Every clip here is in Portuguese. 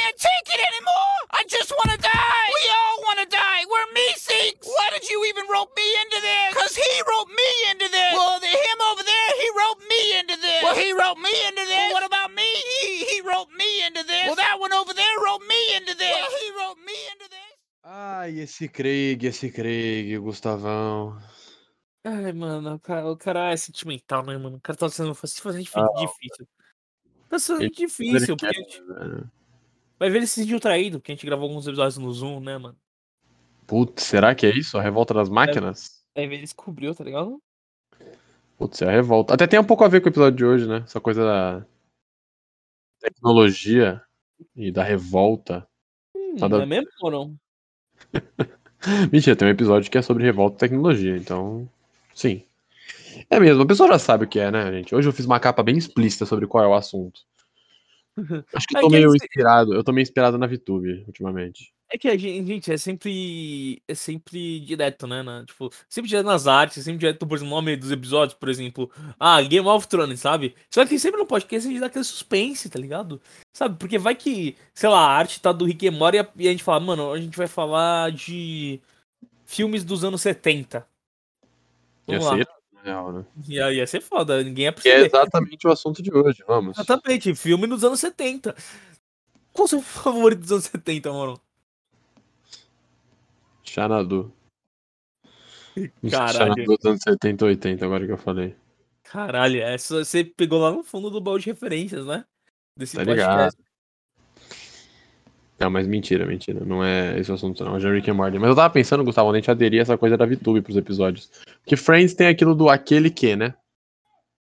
can't take it anymore. I just want to die. We all want to die. We're me sinks. Why did you even rope me into this? Because he roped me into this. Well, the, him over there, he roped me into this. Well, he roped me into this. Well, what about me? He, he roped me into this. Well, that one over there roped me into this. Well, he roped me into this. Ai, esse Craig, esse Craig, Gustavão. Ai, mano, o cara, o cara é sentimental, né, mano? O cara tá sendo se fazendo ah, difí- difícil. Tá sendo difícil, porque quer, gente velho. Vai ver ele se sentiu traído, porque a gente gravou alguns episódios no Zoom, né, mano? Putz, será que é isso? A revolta das máquinas? Aí ele descobriu, tá ligado? Putz, é a revolta. Até tem um pouco a ver com o episódio de hoje, né? Essa coisa da tecnologia e da revolta. Hum, Nada- não é mesmo ou não? Mentira, tem um episódio que é sobre revolta e tecnologia, então. Sim. É mesmo, a pessoa já sabe o que é, né, gente? Hoje eu fiz uma capa bem explícita sobre qual é o assunto. Acho que eu É tô que meio eles- inspirado, eu tô meio inspirado na VTube ultimamente. É que a gente, gente, é sempre. É sempre direto, né? né? Tipo, sempre direto nas artes, sempre direto, por exemplo, no nome dos episódios, por exemplo. Ah, Game of Thrones, sabe? Só que sempre não pode esquecer de dar aquele suspense, tá ligado? Sabe? Porque vai que, sei lá, a arte tá do Rick and Morty e a gente fala, mano, a gente vai falar de filmes dos anos 70. Ia Vamos lá. ser, real, né? Ia, ia ser foda, ninguém ia Que é perceber. exatamente o assunto de hoje, vamos. Exatamente, filme nos anos 70. Qual o seu favorito dos anos 70, mano? Xanadu. Caralho. Xanadu dos anos 70 e 80, agora que eu falei. Caralho, essa você pegou lá no fundo do baú de referências, né? Desse Tá ligado. Não, mas mentira, mentira. Não é esse o assunto, não. É o Rick and Morty. Mas eu tava pensando, Gustavo, a gente aderir essa coisa da VTube pros episódios. Porque Friends tem aquilo do aquele que, né?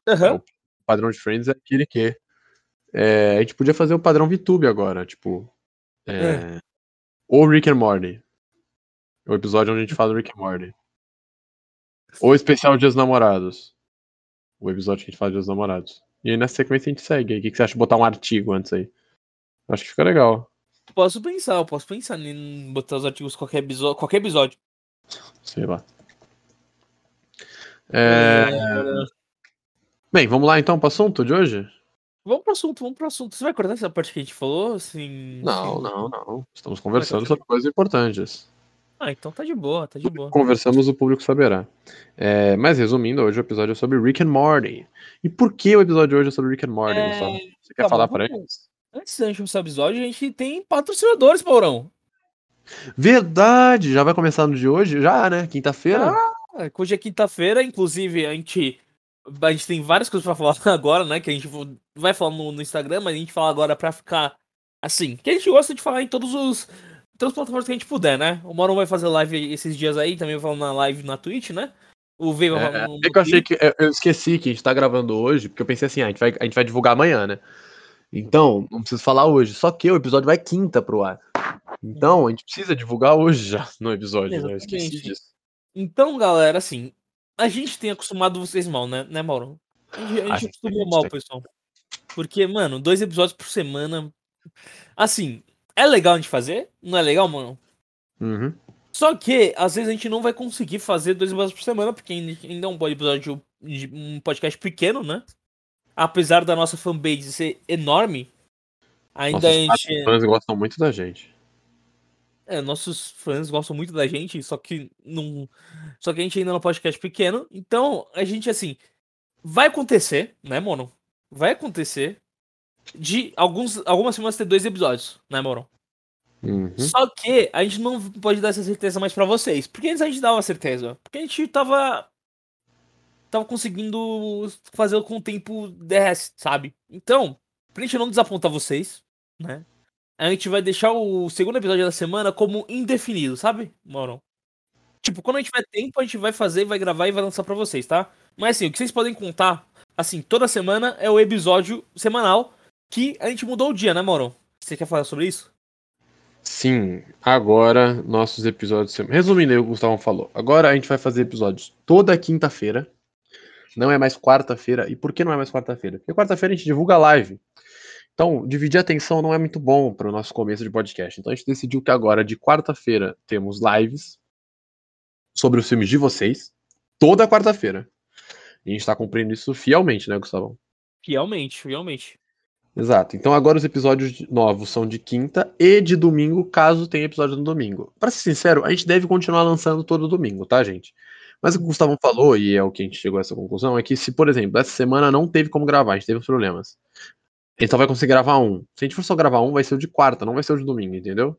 Aham. O padrão de Friends é aquele que. É, a gente podia fazer o padrão VTube agora, tipo. É, Ou Rick and Morty. O episódio onde a gente fala do Rick and Morty. Ou especial Dias dos Namorados. O episódio que a gente fala de Dias dos Namorados. E aí na sequência a gente segue. O que, que você acha de botar um artigo antes aí? Acho que fica legal. Posso pensar, eu posso pensar em botar os artigos qualquer episódio. Qualquer episódio. Sei lá. É, Bem, vamos lá então pro assunto de hoje? Vamos pro assunto, vamos pro assunto. Você vai cortar essa parte que a gente falou? Assim. Não, assim? não, não. Estamos conversando sobre coisas importantes. Ah, então tá de boa, tá de boa. Conversamos, o público saberá. É, mas resumindo, hoje o episódio é sobre Rick and Morty. E por que o episódio de hoje é sobre Rick and Morty, É, Gustavo? Você quer tá bom, falar pra vamos- eles? Antes da gente começar o episódio, a gente tem patrocinadores, Paurão. Verdade! Já vai começar no de hoje? Já, né? Quinta-feira? Ah, Hoje é quinta-feira, inclusive a gente, a gente tem várias coisas pra falar agora, né? Que a gente vai falar no, no Instagram, mas a gente fala agora pra ficar assim. Que a gente gosta de falar em todos os. Todas as plataformas que a gente puder, né? O Mauro vai fazer live esses dias aí, também vai falar na live na Twitch, né? O V vai É, falar no, no é que eu achei que. eu- Eu esqueci que a gente tá gravando hoje, porque eu pensei assim, ah, a, gente vai, a gente vai divulgar amanhã, né? Então, não preciso falar hoje. Só que o episódio vai quinta pro ar. Então, a gente precisa divulgar hoje já no episódio, né? Eu esqueci disso. Então, galera, assim, a gente tem acostumado vocês mal, né, né Mauro? A gente, a gente A acostumou gente mal, pessoal. Porque, mano, dois episódios por semana. Assim, é legal a gente fazer? Não é legal, mano? Uhum. Só que, às vezes, a gente não vai conseguir fazer dois episódios por semana, porque ainda é um episódio de um podcast pequeno, né? Apesar da nossa fanbase ser enorme, ainda Nossos a gente. fãs gostam muito da gente. É, nossos fãs gostam muito da gente, só que não. Só que a gente ainda é um podcast pequeno. Então, a gente, assim. Vai acontecer, né, Mono? Vai acontecer de alguns, algumas semanas ter dois episódios, né, Mono? Uhum. Só que a gente não pode dar essa certeza mais pra vocês. Porque antes a gente dava certeza. Porque a gente tava. Tava conseguindo fazer com o tempo desse, sabe? Então, pra gente não desapontar vocês, né? A gente vai deixar o segundo episódio da semana como indefinido, sabe, Mauro? Tipo, quando a gente tiver tempo, a gente vai fazer, vai gravar e vai lançar pra vocês, tá? Mas assim, o que vocês podem contar, assim, toda semana é o episódio semanal que a gente mudou o dia, né, Mauro? Você quer falar sobre isso? Sim, agora nossos episódios. Resumindo aí o que o Gustavo falou. Agora a gente vai fazer episódios toda quinta-feira. Não é mais quarta-feira. E por que não é mais quarta-feira? Porque quarta-feira a gente divulga live. Então, dividir a atenção não é muito bom para o nosso começo de podcast. Então a gente decidiu que agora, de quarta-feira, temos lives sobre os filmes de vocês. Toda quarta-feira. E a gente está cumprindo isso fielmente, né, Gustavo? Fielmente, fielmente. Exato. Então agora os episódios novos são de quinta e de domingo, caso tenha episódio no domingo. Pra ser sincero, a gente deve continuar lançando todo domingo, tá, gente? Mas o que o Gustavo falou, e é o que a gente chegou a essa conclusão, é que se, por exemplo, essa semana não teve como gravar, a gente teve uns problemas. A gente só vai conseguir gravar um. Se a gente for só gravar um, vai ser o de quarta, não vai ser o de domingo, entendeu?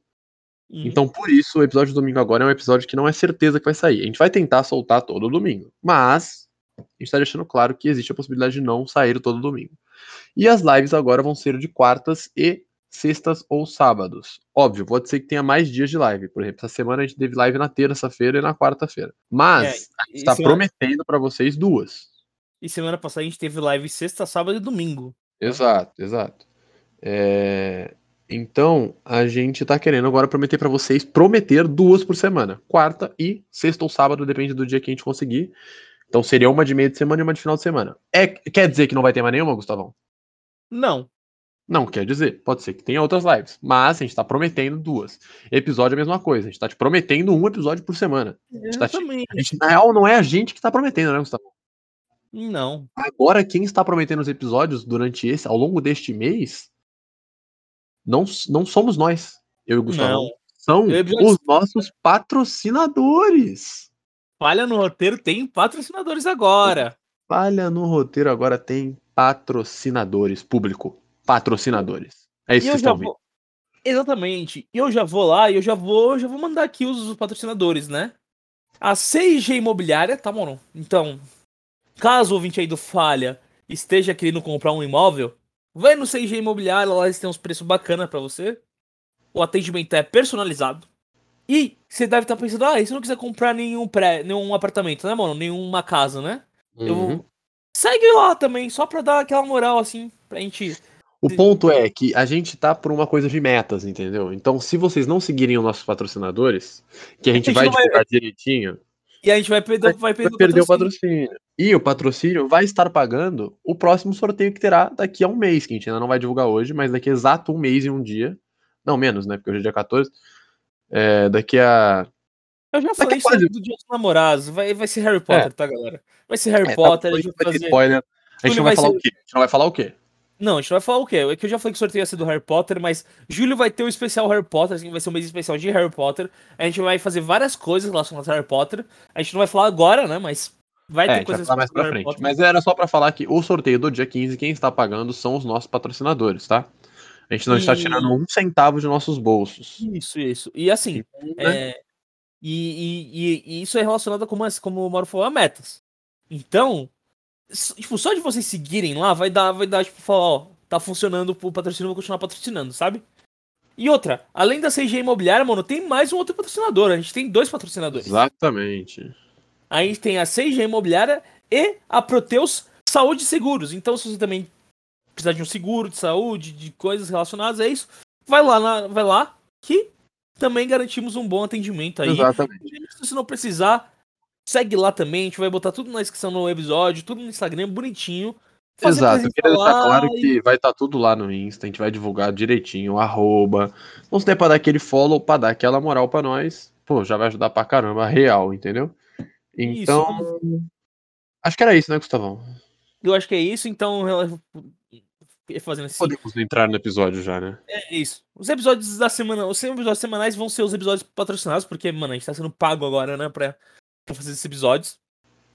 Uhum. Então, por isso, o episódio de domingo agora é um episódio que não é certeza que vai sair. A gente vai tentar soltar todo domingo. Mas, a gente tá deixando claro que existe a possibilidade de não sair todo domingo. E as lives agora vão ser de quartas e sextas ou sábados. Óbvio, pode ser que tenha mais dias de live. Por exemplo, essa semana a gente teve live na terça-feira e na quarta-feira. Mas, É, a gente e tá semana- prometendo pra vocês duas. E semana passada a gente teve live sexta, sábado e domingo. Exato, exato. É, Então, a gente tá querendo agora prometer pra vocês, prometer duas por semana. Quarta e sexta ou sábado, depende do dia que a gente conseguir. Então seria uma de meio de semana e uma de final de semana. É, quer dizer que não vai ter mais nenhuma, Gustavão? Não. Não quer dizer. Pode ser que tenha outras lives. Mas a gente tá prometendo duas. Episódio é a mesma coisa. A gente tá te prometendo um episódio por semana. tá te-. A gente, na real, não é a gente que tá prometendo, né, Gustavo? Não. Agora, quem está prometendo os episódios durante esse, ao longo deste mês, não, não somos nós, eu e o Gustavo. Não. São os nossos patrocinadores. Falha no roteiro tem patrocinadores agora. Falha no roteiro, agora tem patrocinadores, público. Patrocinadores. É isso E que eu vocês estão vendo. vou. Exatamente. E eu já vou lá e eu já vou, já vou mandar aqui os patrocinadores, né? A 6G Imobiliária, tá, mano? Então, caso o ouvinte aí do Falha esteja querendo comprar um imóvel, vai no 6G Imobiliária, lá eles têm uns preços bacanas pra você. O atendimento é personalizado. E você deve estar pensando, ah, e se eu não quiser comprar nenhum, pré, nenhum apartamento, né, mano? Nenhuma casa, né? Eu Uhum. Segue lá também, só pra dar aquela moral, assim, pra gente. O ponto é que a gente tá por uma coisa de metas, entendeu? Então, se vocês não seguirem os nossos patrocinadores, que a gente gente vai não vai- divulgar direitinho, E a gente vai perder, vai vai perder, perder o patrocínio. patrocínio. E o patrocínio vai estar pagando o próximo sorteio que terá daqui a um mês, que a gente ainda não vai divulgar hoje, mas daqui a exato um mês e um dia. Não, menos, né? Porque hoje é dia 14. É, daqui a. Eu já Daqui falei a isso quase- do Dia dos Namorados. Vai, vai ser Harry Potter, tá, galera? Vai ser Harry É, tá, Potter. a hoje gente vai fazer... spoiler. A gente não vai vai falar ser- o quê? A gente não vai falar o quê? Não, a gente vai falar o quê? É que eu já falei que o sorteio ia ser do Harry Potter, mas julho vai ter o especial Harry Potter, assim, vai ser um mês especial de Harry Potter. A gente vai fazer várias coisas relacionadas a Harry Potter. A gente não vai falar agora, né? Mas vai É, ter vai coisas falar mais pra Harry frente. Potter. Mas era só pra falar que o sorteio do dia 15, quem está pagando são os nossos patrocinadores, tá? A gente não está E- tirando um centavo de nossos bolsos. Isso, isso. E assim, né? É, e, e- e- e isso é relacionado como, como o Mauro falou, a metas. Então, tipo, só de vocês seguirem lá, vai dar, vai dar, tipo, falar, ó, tá funcionando o patrocínio, vou continuar patrocinando, sabe? E outra, além da CG Imobiliária, mano, tem mais um outro patrocinador. A gente tem dois patrocinadores. Exatamente. A gente tem a CG Imobiliária e a Proteus Saúde e Seguros. Então, se você também precisar de um seguro de saúde, de coisas relacionadas a isso, vai lá, na- vai lá que também garantimos um bom atendimento aí. Exatamente. Se você não precisar, segue lá também. A gente vai botar tudo na descrição do episódio, tudo no Instagram, bonitinho. Exato, eu queria deixar claro e- que vai estar tudo lá no Insta, a gente vai divulgar direitinho, arroba. Não se der pra dar aquele follow, pra dar aquela moral pra nós, pô, já vai ajudar pra caramba, real, entendeu? Então, acho que era isso, né, Gustavão? Eu acho que é isso, então. Fazendo assim. Podemos entrar no episódio já, né? É isso. Os episódios da semana. Os episódios semanais vão ser os episódios patrocinados, porque, mano, a gente tá sendo pago agora, né, pra, pra fazer esses episódios.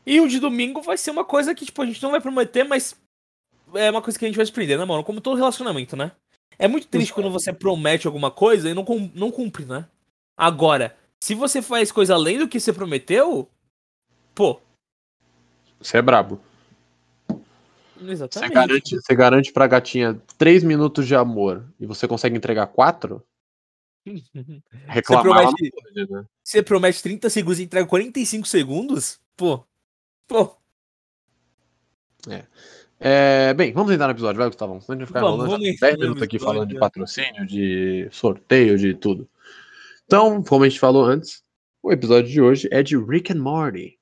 E o de domingo vai ser uma coisa que, tipo, a gente não vai prometer, mas é uma coisa que a gente vai surpreender, né, mano? Como todo relacionamento, né? É muito triste quando você promete alguma coisa e não, não cumpre, né? Agora, se você faz coisa além do que você prometeu, pô, Você é brabo. Você exatamente. garante, você garante pra gatinha 3 minutos de amor e você consegue entregar 4? Reclamar não promete- né? Você promete 30 segundos e entrega 45 segundos? Pô. Pô. É, bem, vamos entrar no episódio, vai, Gustavão. Senão a gente vai ficar já entrar 10 no minutos aqui episódio, falando de né? patrocínio, de sorteio, de tudo. Então, como a gente falou antes, o episódio de hoje é de Rick and Morty.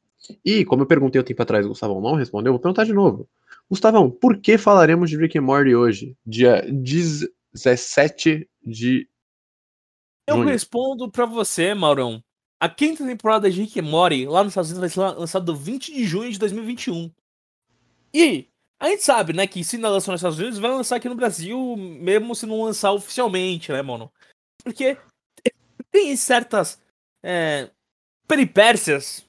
E, como eu perguntei um tempo atrás, o Gustavão não respondeu, eu vou perguntar de novo. Gustavão, por que falaremos de Rick and Morty hoje, dia 17 de Eu Junho. respondo pra você, Maurão. A quinta temporada de Rick Morty lá nos Estados Unidos vai ser lançada no 20 de junho de 2021. E A gente sabe, né, que se não lançar nos Estados Unidos, vai lançar aqui no Brasil, mesmo se não lançar oficialmente, né, mano? Porque tem certas é, peripécias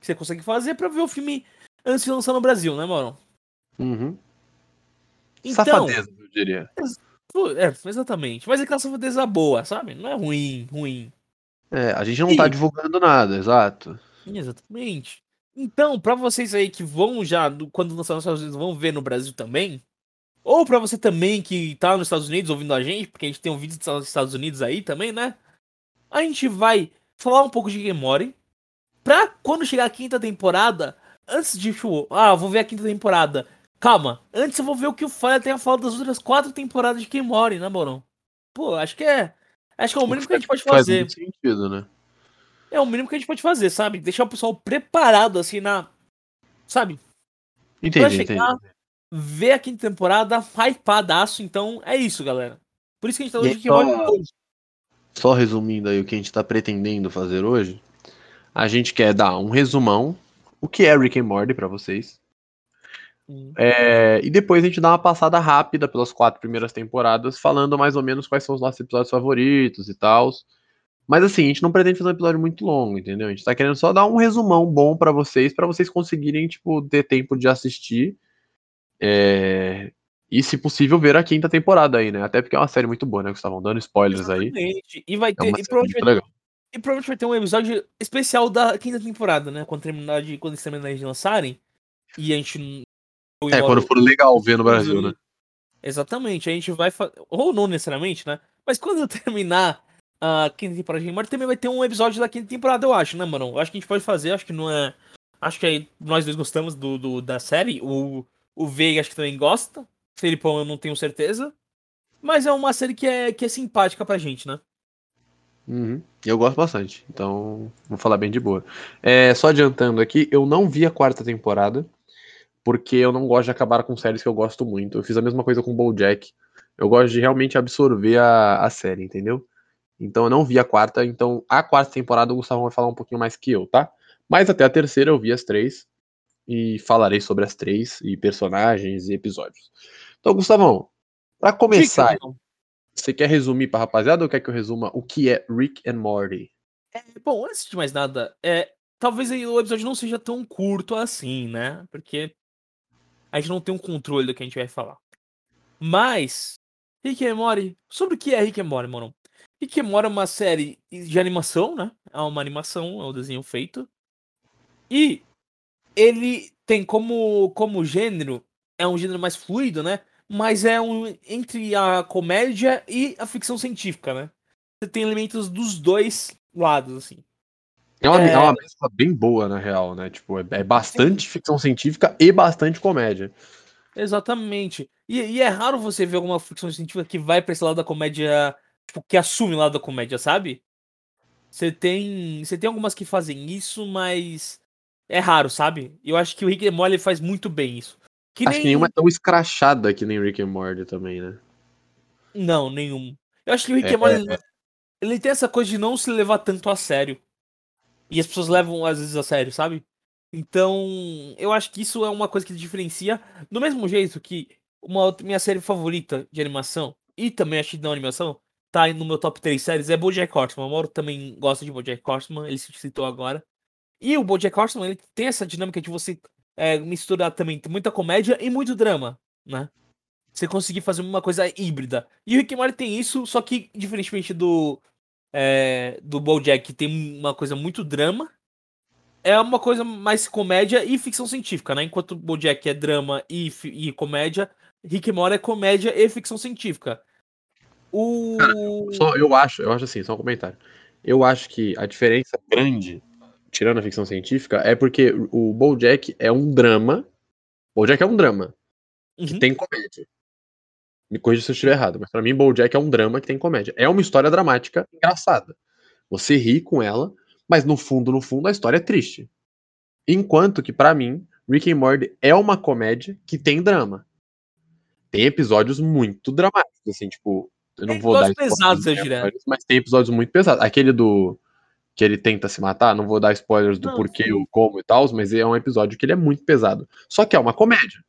que você consegue fazer pra ver o filme antes de lançar no Brasil, né, mano? Uhum. Então, Safadeza, eu diria. É, exatamente. Mas é aquela safadeza boa, sabe? Não é ruim, ruim. É, a gente não tá E- divulgando nada, exato. Exatamente. Então, pra vocês aí que vão já, do- quando lançar nos Estados Unidos, vão ver no Brasil também, ou pra você também que tá nos Estados Unidos ouvindo a gente, porque a gente tem um vídeo dos Estados Unidos aí também, né? A gente vai falar um pouco de Game Mori, pra quando chegar a quinta temporada, antes de, tipo, ah, vou ver a quinta temporada. Calma, antes eu vou ver o que o Falha tem a falar das outras quatro temporadas de Game Mori, né, Morão? Pô, acho que é. Acho que é o mínimo que a gente pode Faz fazer. muito sentido, né? É o mínimo que a gente pode fazer, sabe? Deixar o pessoal preparado, assim, na. Sabe? Pra Entendi, entendi. chegar, ver a quinta temporada, hypadaço. Então, é isso, galera. Por isso que a gente tá hoje aqui. só- olha, hoje. Só resumindo aí o que a gente tá pretendendo fazer hoje, a gente quer dar um resumão, o que é Rick and Morty pra vocês. É, e depois a gente dá uma passada rápida pelas quatro primeiras temporadas, falando mais ou menos quais são os nossos episódios favoritos e tal. Mas assim, a gente não pretende fazer um episódio muito longo, entendeu? A gente tá querendo só dar um resumão bom pra vocês, pra vocês conseguirem, tipo, ter tempo de assistir. é, E, se possível, ver a quinta temporada aí, né? Até porque é uma série muito boa, né? Que estavam dando spoilers aí. Exatamente. E vai É ter. uma e, provavelmente vai, e provavelmente vai ter um episódio especial da quinta temporada, né? Quando terminar de. Quando eles terminarem de lançarem. E a gente. É, quando for legal ver no Brasil, né? Exatamente, a gente vai fa... Ou não necessariamente, né? Mas quando terminar a quinta temporada de Rick também vai ter um episódio da quinta temporada, eu acho, né, mano? Eu acho que a gente pode fazer, acho que não é. Acho que aí nós dois gostamos do, do- da série. O, o Veiga acho que também gosta. Felipão eu não tenho certeza. Mas é uma série que é, que é simpática pra gente, né? Uhum. Eu gosto bastante, então vou falar bem de boa. É, só adiantando aqui, eu não vi a quarta temporada, porque eu não gosto de acabar com séries que eu gosto muito. Eu fiz a mesma coisa com BoJack. Eu gosto de realmente absorver a, a série, entendeu? Então eu não vi a quarta, então a quarta temporada o Gustavo vai falar um pouquinho mais que eu, tá? Mas até a terceira eu vi as três e falarei sobre as três e personagens e episódios. Então, Gustavão, pra começar, Dica, você quer resumir pra rapaziada ou quer que eu resuma o que é Rick and Morty? É, bom, antes de mais nada, é, talvez aí o episódio não seja tão curto assim, né? Porque a gente não tem um controle do que a gente vai falar. Mas, Rick and Morty, sobre o que é Rick and Morty, mano? Rick and Morty é uma série de animação, né? É uma animação, é um desenho feito. E ele tem como, como gênero, é um gênero mais fluido, né? Mas é um entre a comédia e a ficção científica, né? Você tem elementos dos dois lados, assim. É uma, É. é uma mescla bem boa, na real, né? Tipo, é, é bastante ficção científica e bastante comédia. Exatamente. E, e é raro você ver alguma ficção científica que vai pra esse lado da comédia, tipo, que assume o lado da comédia, sabe? Você tem, você tem algumas que fazem isso, mas é raro, sabe? Eu acho que o Rick and Morty faz muito bem isso. Que Acho que nenhuma é tão escrachada que nem Rick and Morty também, né? Não, nenhum. Eu acho que o Rick É, and Morty, ele tem essa coisa de não se levar tanto a sério. E as pessoas levam às vezes a sério, sabe? Então, eu acho que isso é uma coisa que diferencia. Do mesmo jeito que uma outra, minha série favorita de animação, e também acho que não animação, tá aí no meu top 3 séries, é BoJack Horseman. O Mauro também gosta de BoJack Horseman, ele se citou agora. E o BoJack Horseman, ele tem essa dinâmica de você é, misturar também muita comédia e muito drama, né? Você conseguir fazer uma coisa híbrida. E o Rick Morty tem isso, só que diferentemente do é, do BoJack, que tem uma coisa muito drama, é uma coisa mais comédia e ficção científica, né? Enquanto BoJack é drama e, e comédia, Rick Morty é comédia e ficção científica. O Só, eu acho, eu acho assim, só um comentário. Eu acho que a diferença grande, tirando a ficção científica, é porque o BoJack é um drama. BoJack é um drama que Uhum. tem comédia. Me corrija se eu estiver errado, mas pra mim BoJack é um drama que tem comédia. É uma história dramática engraçada. Você ri com ela, mas no fundo, no fundo, a história é triste. Enquanto que pra mim, Rick and Morty é uma comédia que tem drama. Tem episódios muito dramáticos, assim, tipo, eu não Tem vou dar spoilers, pesados, diria. mas- tem episódios muito pesados. Aquele do que ele tenta se matar, não vou dar spoilers do Não, porquê sim. ou como e tal, mas é um episódio que ele é muito pesado. Só que é uma comédia.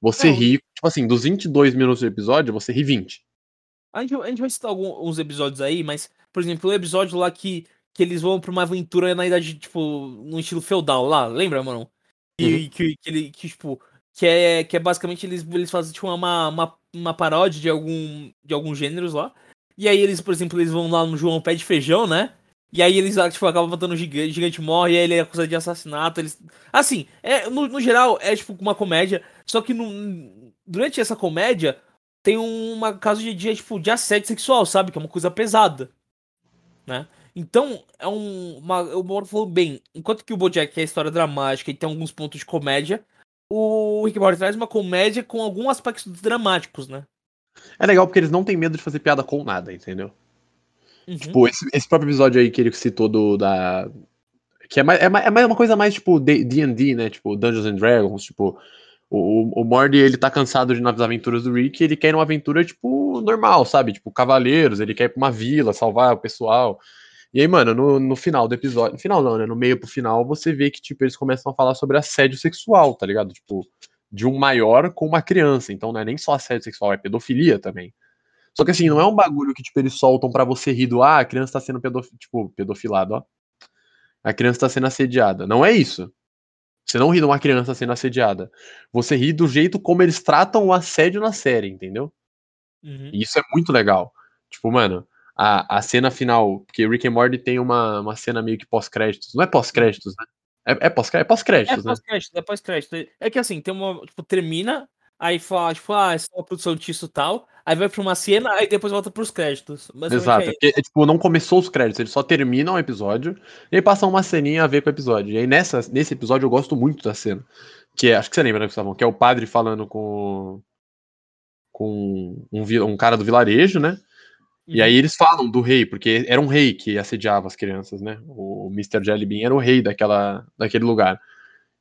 Você Não. ri, tipo assim, dos 22 minutos do episódio, você ri 20. A gente, a gente vai citar alguns episódios aí, mas, por exemplo, o episódio lá que, que eles vão pra uma aventura na idade, tipo, no estilo feudal lá, lembra, mano? E Uhum. que, que, ele, que, tipo, que é, que é basicamente eles, eles fazem, tipo, uma, uma, uma paródia de algum, de alguns gêneros lá. E aí eles, por exemplo, eles vão lá no João Pé de Feijão, né? E aí eles, tipo, acabam matando o gigante, o gigante morre, e aí ele é acusado de assassinato. Eles... Assim, é, no, no geral, é tipo uma comédia. Só que no, durante essa comédia, tem uma caso de, de, tipo, de assédio sexual, sabe? Que é uma coisa pesada. Né? Então, é um. Uma, o Mauro falou bem, enquanto que o Bojack é a história dramática e tem alguns pontos de comédia, o Rick Morty traz uma comédia com alguns aspectos dramáticos, né? É legal porque eles não têm medo de fazer piada com nada, entendeu? Uhum. Tipo, esse, esse próprio episódio aí que ele citou do da. Que é mais, é mais, é mais uma coisa mais tipo D&D, né? Tipo, Dungeons and Dragons, tipo. O, o Morty, ele tá cansado de nas aventuras do Rick ele quer ir numa aventura, tipo, normal, sabe? Tipo, cavaleiros, ele quer ir pra uma vila, salvar o pessoal. E aí, mano, no, no final do episódio. No final não, né? No meio pro final, você vê que, tipo, eles começam a falar sobre assédio sexual, tá ligado? Tipo, de um maior com uma criança. Então não é nem só assédio sexual, é pedofilia também. Só que assim, não é um bagulho que, tipo, eles soltam pra você rir do, ah, a criança tá sendo pedof... tipo, pedofilada, ó. A criança tá sendo assediada. Não é isso. Você não ri de uma criança sendo assediada. Você ri do jeito como eles tratam o assédio na série, entendeu? Uhum. E isso é muito legal. Tipo, mano, a, a cena final, porque Rick and Morty tem uma, uma cena meio que pós-créditos. Não é pós-créditos, né? É, é pós-créditos, é É pós-créditos, né? pós-crédito, é pós-crédito. É que assim, tem uma. Tipo, termina, aí fala, tipo, ah, essa é uma produção disso e tal. Aí vai pra uma cena, aí depois volta pros créditos. Exato. é porque, tipo, não começou os créditos, eles só terminam o episódio e aí passam uma ceninha a ver com o episódio. E aí nessa, nesse episódio eu gosto muito da cena. Que é, acho que você lembra, né, Gustavo? Que é o padre falando com. com um, um cara do vilarejo, né? E aí eles falam do rei, porque era um rei que assediava as crianças, né? O Mr. Jelly Bean era o rei daquela, daquele lugar.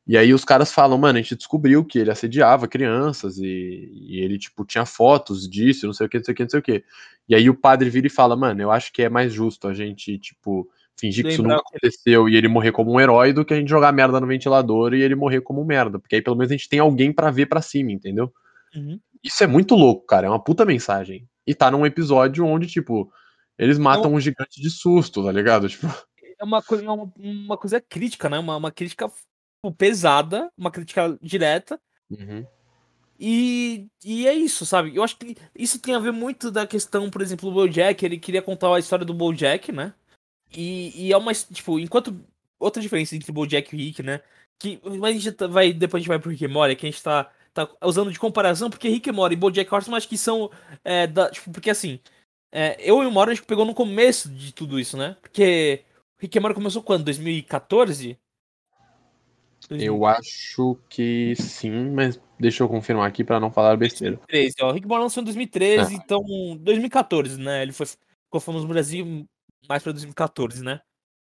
E aí os caras falam, mano, a gente descobriu que ele assediava crianças e, e ele, tipo, tinha fotos disso, não sei o que, não sei o que, não sei o que. E aí o padre vira e fala, mano, eu acho que é mais justo a gente, tipo, fingir que isso nunca aconteceu e ele morrer como um herói do que a gente jogar merda no ventilador e ele morrer como um merda. Porque aí pelo menos a gente tem alguém pra ver pra cima, entendeu? Uhum. Isso é muito louco, cara. É uma puta mensagem. E tá num episódio onde, tipo, eles matam um gigante de susto, tá ligado? Tipo, É uma, é uma, uma coisa crítica, né? Uma, uma crítica pesada, uma crítica direta. E, e é isso, sabe? Eu acho que isso tem a ver muito da questão, por exemplo, do Bojack. Ele queria contar a história do Bojack, né? E, e é uma. Tipo, enquanto. Outra diferença entre Bojack e Rick, né? Que, mas a gente tá- vai. Depois a gente vai pro Rick e Morty, que a gente tá, tá usando de comparação, porque Rick e Morty e Bojack Horseman acho que são. É, da, tipo, porque assim. é, eu e o Morty a gente pegou no começo de tudo isso, né? Porque. Rick e Morty começou quando? 2014? Eu acho que sim, mas deixa eu confirmar aqui pra não falar besteira. 2013, ó. Rick Morty lançou em 2013, É. então 2014, né? Ele foi ficou famoso no Brasil mais pra 2014, né?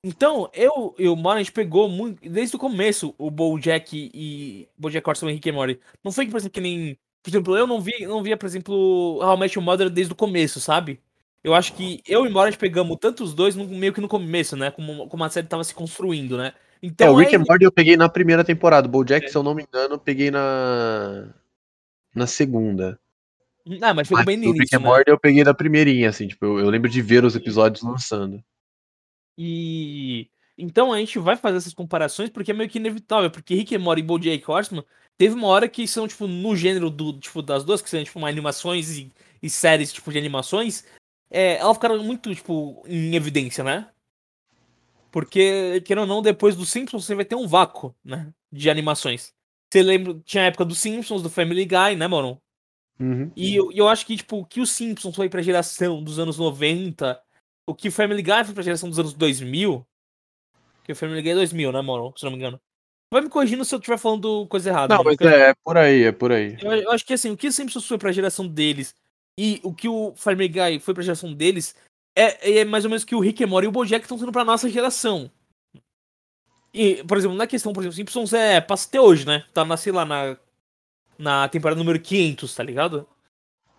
Então, eu e o Morty, a gente pegou muito, desde o começo o BoJack e BoJack Horseman e Rick and Morty. Não foi, por exemplo, que nem, por exemplo, eu não vi, não via, por exemplo, How I Met Your Mother desde o começo, sabe? Eu acho que eu e o Morty a gente pegamos tanto os dois no- meio que no começo, né? Como, como a série tava se construindo, né? Então, é, o Rick é and Morty eu peguei na primeira temporada. O BoJack, se eu não me engano, eu peguei na na segunda. Ah, mas Mas bem no o Rick and né? Morty eu peguei na primeirinha, assim, tipo, eu, eu lembro de ver os episódios lançando. E então a gente vai fazer essas comparações porque é meio que inevitável, porque Rick and Morty e BoJack Horseman teve uma hora que são tipo no gênero do tipo das duas que são tipo uma animações e, e séries tipo de animações, é, elas ficaram muito tipo em evidência, né? Porque querendo ou não, depois do Simpsons você vai ter um vácuo, né, de animações. Você lembra, tinha a época dos Simpsons, do Family Guy, né, mano? Uhum. E eu, eu acho que, tipo, o que o Simpsons foi pra geração dos anos 90, o que o Family Guy foi pra geração dos anos 2000, que o Family Guy é 2000, né, mano? Se não me engano. Vai me corrigindo se eu estiver falando coisa errada. Não, né? mas é, é por aí, é por aí. eu, eu acho que, assim, o que o Simpsons foi pra geração deles e o que o Family Guy foi pra geração deles é, é mais ou menos que o Rick and Morty e o Bojack estão sendo pra nossa geração. E, por exemplo, na questão, por exemplo, Simpsons é, passa até hoje, né? Tá, na, sei lá, na, na temporada número 500, tá ligado?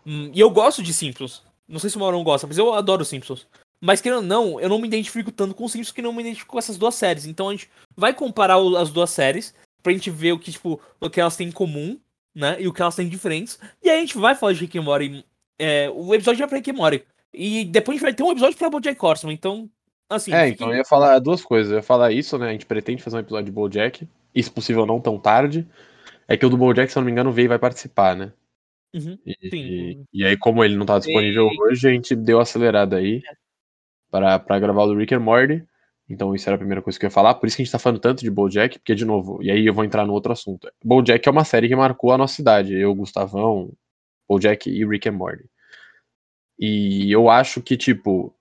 Hum, e eu gosto de Simpsons. Não sei se o Maurão gosta, mas eu adoro Simpsons. Mas querendo ou não, eu não me identifico tanto com Simpsons que não me identifico com essas duas séries. Então a gente vai comparar as duas séries pra gente ver o que, tipo, o que elas têm em comum né? E o que elas têm diferentes. E aí a gente vai falar de Rick and Morty. É, o episódio é pra Rick and Morty. E depois a gente vai ter um episódio pra BoJack Horseman. Então, assim... É, então eu ia falar duas coisas. Eu ia falar isso, né? A gente pretende fazer um episódio de BoJack. E, se possível, não tão tarde. É que o do BoJack, se eu não me engano, o Vei vai participar, né? Uhum, E, Sim. e, e aí, como ele não tá disponível hoje, a gente deu acelerada aí pra, pra gravar o do Rick and Morty. Então, isso era a primeira coisa que eu ia falar. Por isso que a gente tá falando tanto de BoJack, porque, de novo, e aí eu vou entrar no outro assunto. BoJack é uma série que marcou a nossa cidade. Eu, Gustavão, BoJack e Rick and Morty. E eu acho que, tipo,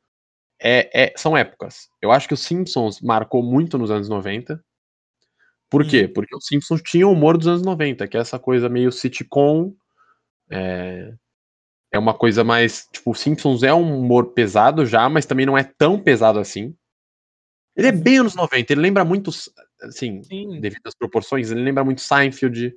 é, é- são épocas. Eu acho que os Simpsons marcou muito nos anos 90. Por quê? Uhum. Porque os Simpsons tinham o humor dos anos 90, que é essa coisa meio sitcom. É, é uma coisa mais. Tipo, o Simpsons é um humor pesado já, mas também não é tão pesado assim. Ele é bem anos 90, ele lembra muito. Assim, Sim. devido às proporções, ele lembra muito Seinfeld.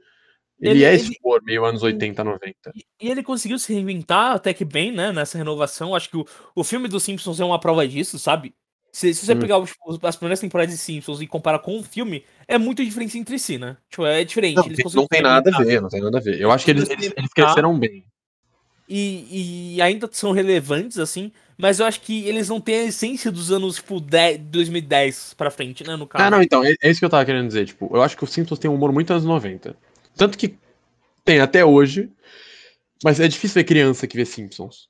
Ele, Ele- é esse humor meio anos 80, 90. E- E ele conseguiu se reinventar até que bem, né, nessa renovação. Acho que o, o filme dos Simpsons é uma prova disso, sabe? Se, se você Hum. pegar os- as primeiras temporadas de Simpsons e comparar com o filme, é muito diferente entre si, né? Tipo, é diferente. Não, eles tem- não tem nada a ver, não tem nada a ver. Eu acho que eles, eles, eles cresceram bem. E, e ainda são relevantes, assim, mas eu acho que eles não têm a essência dos anos, tipo, 10, 2010 pra frente, né, no caso. Ah, não, então, é, é isso que eu tava querendo dizer. Tipo, eu acho que os Simpsons têm um humor muito anos 90. Tanto que tem até hoje, mas é difícil ver criança que vê Simpsons.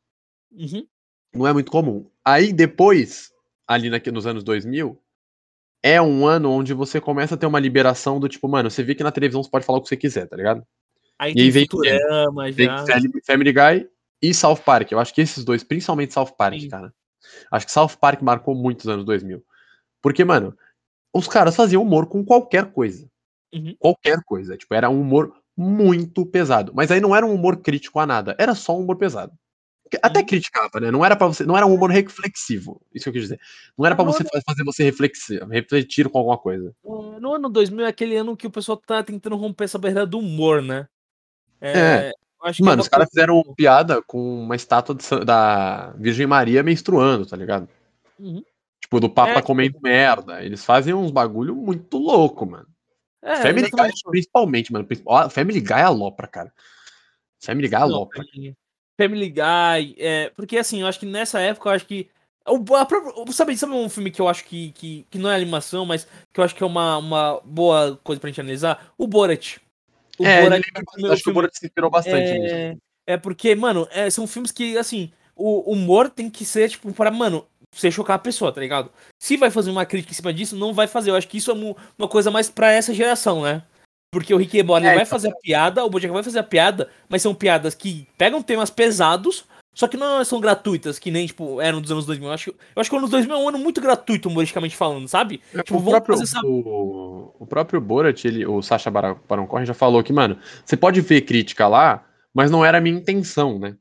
Uhum. Não é muito comum. Aí depois, ali naque- nos anos 2000, é um ano onde você começa a ter uma liberação do tipo, mano, você vê que na televisão você pode falar o que você quiser, tá ligado? Aí E tem aí vem- Futurama Tem já. Family, Family Guy e South Park. Eu acho que esses dois, principalmente South Park, Sim. cara. Acho que South Park marcou muito os anos 2000. Porque, mano, os caras faziam humor com qualquer coisa. Uhum. Qualquer coisa. Tipo, era um humor muito pesado. Mas aí não era um humor crítico a nada. Era só um humor pesado. Até Uhum. criticava, né? Não era para você, não era um humor reflexivo. Isso que eu quis dizer. Não era pra Não, você fa- fazer você reflexir, refletir com alguma coisa. É, No ano 2000 é aquele ano que o pessoal tá tentando romper essa barreira do humor, né? É. que Mano, é os uma caras fizeram piada com uma estátua de da Virgem Maria menstruando, tá ligado? Uhum. Tipo, do Papa É, tipo- comendo merda. Eles fazem uns bagulho muito louco, mano. É, Family Guy, principalmente, mano. Family Guy é alopra, cara. Family Guy é alopra. Family- Guy, é, porque assim, eu acho que nessa época, eu acho que. O, própria- sabe, sabe um filme que eu acho que, que, que não é animação, mas que eu acho que é uma, uma boa coisa pra gente analisar? O Borat. O é, Borat é o meu acho que o Borat se inspirou bastante nisso. é, é porque, mano, é, são filmes que, assim, o humor tem que ser, tipo, para, mano, você chocar a pessoa, tá ligado? Se vai fazer uma crítica em cima disso, não vai fazer. Eu acho que isso é uma coisa mais pra essa geração, né? Porque o Rick Morty É, vai então. fazer a piada, o Bojack vai fazer a piada, mas são piadas que pegam temas pesados, só que não são gratuitas, que nem, tipo, eram dos anos 2000. Eu acho, eu acho que o ano 2000 é um ano muito gratuito, humoristicamente falando, sabe? É, tipo, o, vamos próprio, fazer o, o próprio Borat, ele, o Sacha Baron Cohen já falou que, mano, você pode ver crítica lá, mas não era a minha intenção, né?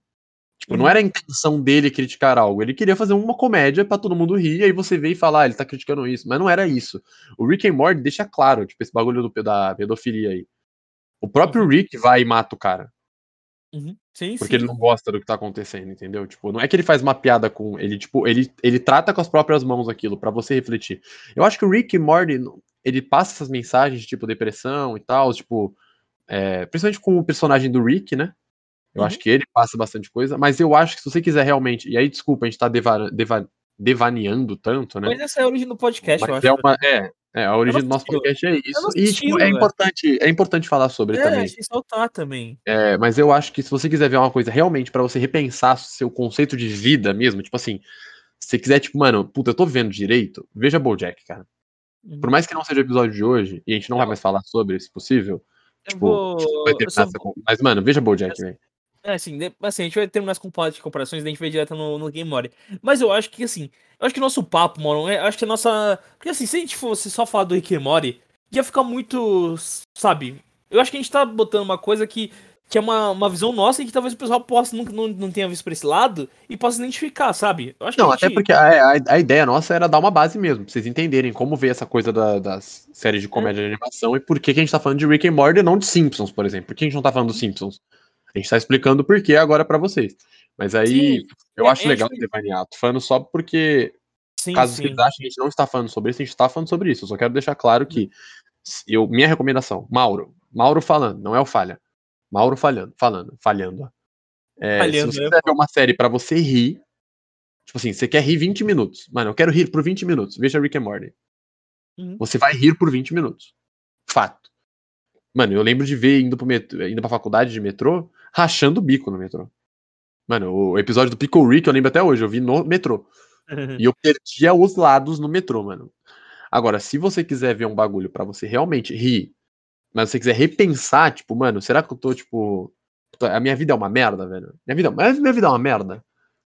Tipo, não Uhum. era a intenção dele criticar algo. Ele queria fazer uma comédia pra todo mundo rir, e aí você vê e fala, ah, ele tá criticando isso. Mas não era isso. O Rick and Morty deixa claro, tipo, esse bagulho do, da pedofilia aí. O próprio Rick vai e mata o cara. Uhum. Sim, Porque sim. ele não gosta do que tá acontecendo, entendeu? Tipo, não é que ele faz uma piada com. Ele, tipo, ele, ele trata com as próprias mãos aquilo, pra você refletir. Eu acho que o Rick e Morty, ele passa essas mensagens, tipo, depressão e tal, tipo. é, principalmente com o personagem do Rick, né? Eu Uhum. acho que ele passa bastante coisa, mas eu acho que se você quiser realmente. E aí, desculpa, a gente tá deva, deva- devaneando tanto, né? Mas essa é a origem do podcast, eu Mas acho. é, uma, é, é, a origem do nosso podcast é isso. E, tipo, é velho. importante, é importante falar sobre É, também. achei saltar também. É, mas eu acho que se você quiser ver uma coisa realmente pra você repensar seu conceito de vida mesmo, tipo assim, se você quiser, tipo, mano, puta, eu tô vendo direito, veja BoJack, cara. Uhum. Por mais que não seja o episódio de hoje, e a gente não vai mais falar sobre, se possível, Eu tipo, vou. vai eu terminar só con- mas, mano, veja BoJack, velho. É, assim, de- assim, a gente vai terminar as compa- de comparações, a gente vai direto no, no Game Mode. Mas eu acho que, assim, eu acho que o nosso papo, mano, é- eu acho que a nossa... Porque, assim, se a gente fosse só falar do Rick and Morty, ia ficar muito, sabe? Eu acho que a gente tá botando uma coisa que, que é uma, uma visão nossa e que talvez o pessoal possa, nunca não, não tenha visto por esse lado e possa identificar, sabe? Eu acho Não, a até gente... porque a, a, a ideia nossa era dar uma base mesmo, pra vocês entenderem como ver essa coisa da- das séries de comédia e animação e por que, que a gente tá falando de Rick and Morty e não de Simpsons, por exemplo. Por que a gente não tá falando dos Simpsons? A gente tá explicando o porquê agora pra vocês. Mas aí, Sim, eu é, acho é, legal devanear. Tô falando só porque Sim, Caso sim. vocês achem que a gente não está falando sobre isso, a gente está falando sobre isso. Eu só quero deixar claro que eu, minha recomendação, Mauro, Mauro falando, não é o falha. Mauro falhando, falando, falhando. É, Falhando, se você né? quiser ver uma série pra você rir, tipo assim, você quer rir 20 minutos. Mano, eu quero rir por 20 minutos. Veja Rick and Morty. Uhum. Você vai rir por 20 minutos. Fato. Mano, eu lembro de ver indo, pro metrô, indo pra faculdade de metrô, rachando o bico no metrô. Mano, o episódio do Pickle Rick eu lembro até hoje, eu vi no metrô. E eu perdia os lados no metrô, mano. Agora, se você quiser ver um bagulho pra você realmente rir, mas você quiser repensar, tipo, mano, será que eu tô, tipo. A minha vida é uma merda, velho? Minha vida, mas minha vida é uma merda.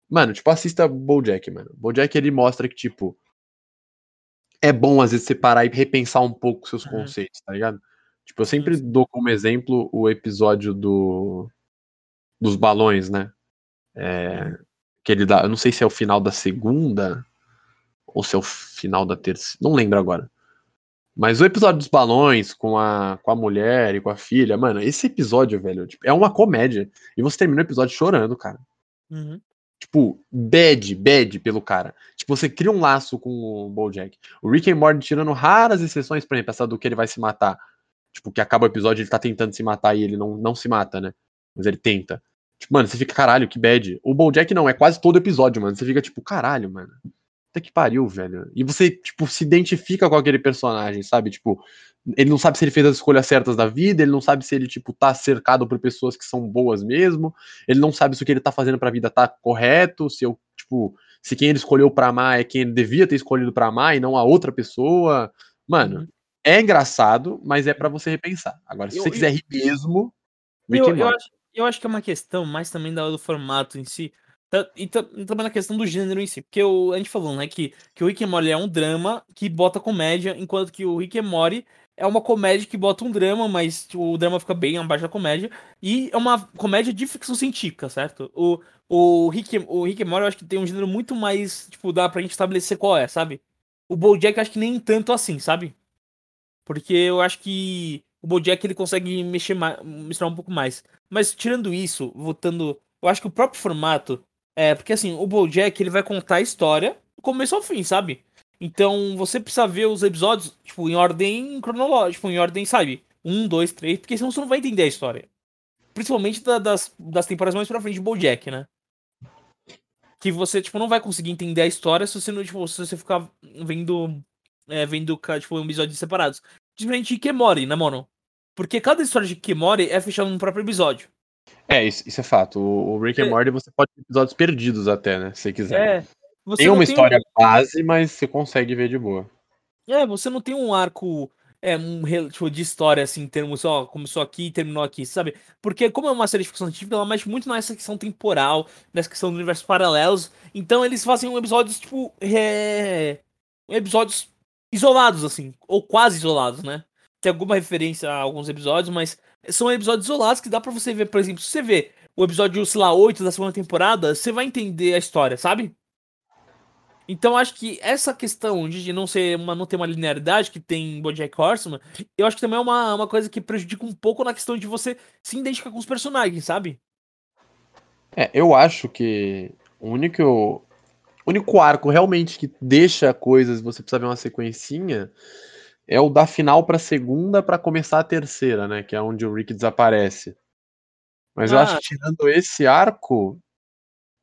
Mano, tipo, assista Bojack, mano. Bojack ele mostra que, tipo. É bom às vezes você parar e repensar um pouco seus conceitos, tá ligado? Tipo, eu sempre dou como exemplo o episódio do. Dos balões, né? É, Uhum. que ele dá. Eu não sei se é o final da segunda ou se é o final da terceira. Não lembro agora. Mas o episódio dos balões com a, com a mulher e com a filha, mano, esse episódio, velho, tipo, é uma comédia. E você termina o episódio chorando, cara. Uhum. Tipo, bad, bad pelo cara. Tipo, você cria um laço com o Bojack. O Rick and Morty tirando raras exceções, por exemplo, essa do que ele vai se matar. Tipo, que acaba o episódio, ele tá tentando se matar e ele não, não se mata, né? Mas ele tenta. Tipo, mano, você fica, caralho, que bad. O Bojack não, é quase todo episódio, mano. Você fica, tipo, caralho, mano. Puta que pariu, velho. E você, tipo, se identifica com aquele personagem, sabe? Tipo, ele não sabe se ele fez as escolhas certas da vida, ele não sabe se ele, tipo, tá cercado por pessoas que são boas mesmo, ele não sabe se o que ele tá fazendo pra vida tá correto, se eu, tipo, se quem ele escolheu pra amar é quem ele devia ter escolhido pra amar e não a outra pessoa. Mano, Uhum. é engraçado, mas é pra você repensar. Agora, se Eu- você eu- quiser rir mesmo, Eu, eu, acho, eu acho que é uma questão mais também da- do formato em si. tá- E ta- também na questão do gênero em si. Porque o, a gente falou, né, que, que o Rick and Morty é um drama que bota comédia, enquanto que o Rick and Morty é uma comédia que bota um drama, mas o drama fica bem abaixo da comédia. E é uma comédia de ficção científica, certo? O, o, Rick, o Rick and Morty eu acho que tem um gênero muito mais, tipo, dá pra gente estabelecer qual é, sabe? O BoJack eu acho que nem tanto assim, sabe? Porque eu acho que o BoJack ele consegue mexer misturar um pouco mais. Mas tirando isso, voltando, eu acho que o próprio formato é porque assim, o BoJack ele vai contar a história do começo ao fim, sabe? Então você precisa ver os episódios tipo em ordem cronológica, tipo, em ordem, sabe? Um, dois, três, porque senão você não vai entender a história. Principalmente da- das, das temporadas mais pra frente de BoJack, né? Que você tipo não vai conseguir entender a história se você não tipo, se você ficar vendo é, vendo tipo episódios separados. Diferente de Kemori, né, mano? Porque cada história de Kemori é fechada num próprio episódio. É, isso, isso é fato. O, o Rick and É. Morty você pode ter episódios perdidos até, né? Se você quiser. É. Você tem uma um- história base, mas você consegue ver de boa. É, você não tem um arco é, um, tipo, de história, assim, em termos, ó, começou aqui e terminou aqui, sabe? Porque como é uma série de ficção científica, ela mexe muito nessa questão temporal, nessa questão do universo paralelos. Então eles fazem um episódios, tipo, é... episódios isolados, assim, ou quase isolados, né? Tem alguma referência a alguns episódios, mas são episódios isolados que dá pra você ver, por exemplo, se você vê o episódio, sei lá, 8 da segunda temporada, você vai entender a história, sabe? Então acho que essa questão de não ser uma não ter uma linearidade que tem em BoJack Horseman, eu acho que também é uma, uma coisa que prejudica um pouco na questão de você se identificar com os personagens, sabe? É, eu acho que o único, único arco realmente que deixa coisas, você precisa ver uma sequencinha, é o da final pra segunda pra começar a terceira, né? Que é onde o Rick desaparece. Mas eu Ah. acho que tirando esse arco,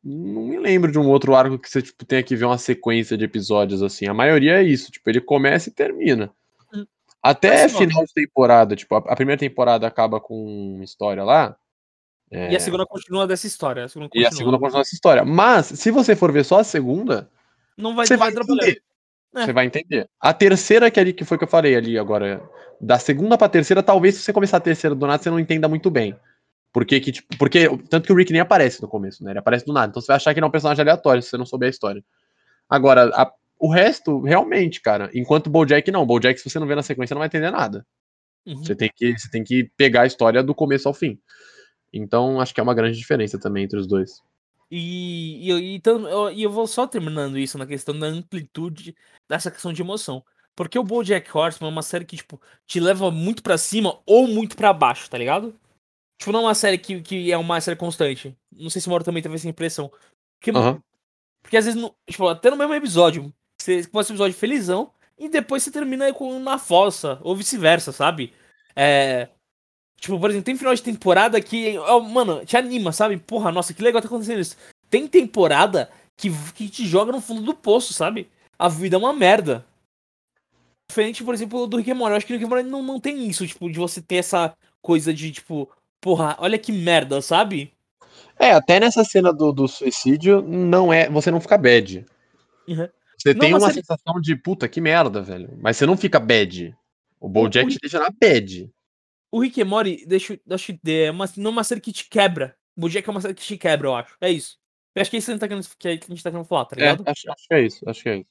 não me lembro de um outro arco que você tipo, tenha que ver uma sequência de episódios assim. A maioria é isso, tipo, ele começa e termina. Hum. Até Mas, final de temporada, tipo, a, a primeira temporada acaba com uma história lá. E a segunda continua dessa história. A É. E a continua. segunda continua essa história. Mas, se você for ver só a segunda, Não vai, você vai entender. É. Você vai entender. A terceira, que ali que foi que eu falei ali agora, da segunda pra terceira, talvez se você começar a terceira do nada, você não entenda muito bem. Porque que, tipo, porque tanto que o Rick nem aparece no começo, né? Ele aparece do nada. Então você vai achar que ele é um personagem aleatório se você não souber a história. Agora, a- o resto, realmente, cara, enquanto o BoJack não, o BoJack se você não vê na sequência não vai entender nada. Uhum. Você tem que, você tem que pegar a história do começo ao fim. Então, acho que é uma grande diferença também entre os dois. E, e, eu- então, eu, e eu vou só terminando isso na questão da amplitude dessa questão de emoção. Porque o BoJack Horseman é uma série que, tipo, te leva muito pra cima ou muito pra baixo, tá ligado? Tipo, não é uma série que, que é uma série constante. Não sei se o Mauro também teve essa impressão. Porque, Aham. porque às vezes, no- tipo, até no mesmo episódio, você começa o episódio felizão e depois você termina com na fossa, ou vice-versa, sabe? É, Tipo, por exemplo, tem final de temporada que, ó, mano, te anima, sabe? Porra, nossa, que legal tá acontecendo isso. Tem temporada que, que te joga no fundo do poço, sabe? A vida é uma merda. Diferente, por exemplo, do Rick and Morty. Eu acho que o Rick and Morty não, não tem isso, tipo, de você ter essa coisa de, tipo, porra, olha que merda, sabe? É, até nessa cena do, do suicídio, não é. Você não fica bad. Uhum. Você Não, tem uma sensação de puta, que merda, velho. Mas você não fica bad. O Bojack o- te deixa na bad. O Rick and Morty, deixa, acho que é uma, não é uma série que te quebra. Bojack é uma série que te quebra, eu acho. É isso. Eu acho que é isso que a gente tá querendo, que a gente tá querendo falar, tá É, ligado? acho, acho que é isso, acho que é isso.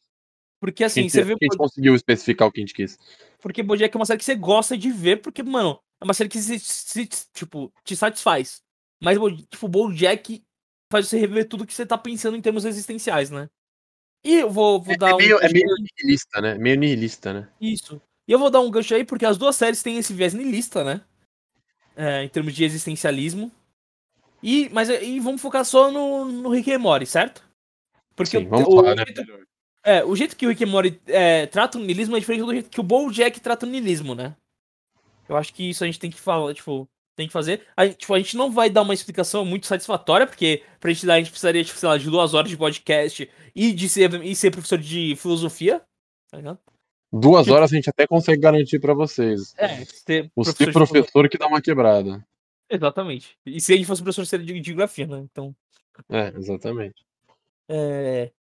Porque assim, gente, você vê. a gente conseguiu especificar o que a gente quis. Porque Bojack é uma série que você gosta de ver, porque, mano, é uma série que se, se- tipo, te satisfaz. Mas, tipo, Bojack faz você rever tudo que você tá pensando em termos existenciais, né? E eu vou, vou É, dar é um. meio, é gancho meio nihilista, né? Meio nihilista, né? Isso. E eu vou dar um gancho aí, porque as duas séries têm esse viés niilista, né? É, em termos de existencialismo. E, mas e vamos focar só no, no Rick and Morty, certo? Porque Sim, o- vamos o, lá, né? jeito, é, o jeito que o Rick and Morty é, trata o niilismo é diferente do jeito que o Bojack trata o niilismo, né? Eu acho que isso a gente tem que falar, tipo, tem que fazer. A, tipo, a gente não vai dar uma explicação muito satisfatória, porque pra gente dar, a gente precisaria, tipo, sei lá, de duas horas de podcast e de ser, e ser professor de filosofia, tá ligado? Duas horas a gente até consegue garantir pra vocês. É, O professor ser de professor que dá uma quebrada. Exatamente. E se a gente fosse professor de de geografia, né? Então. É, exatamente. É...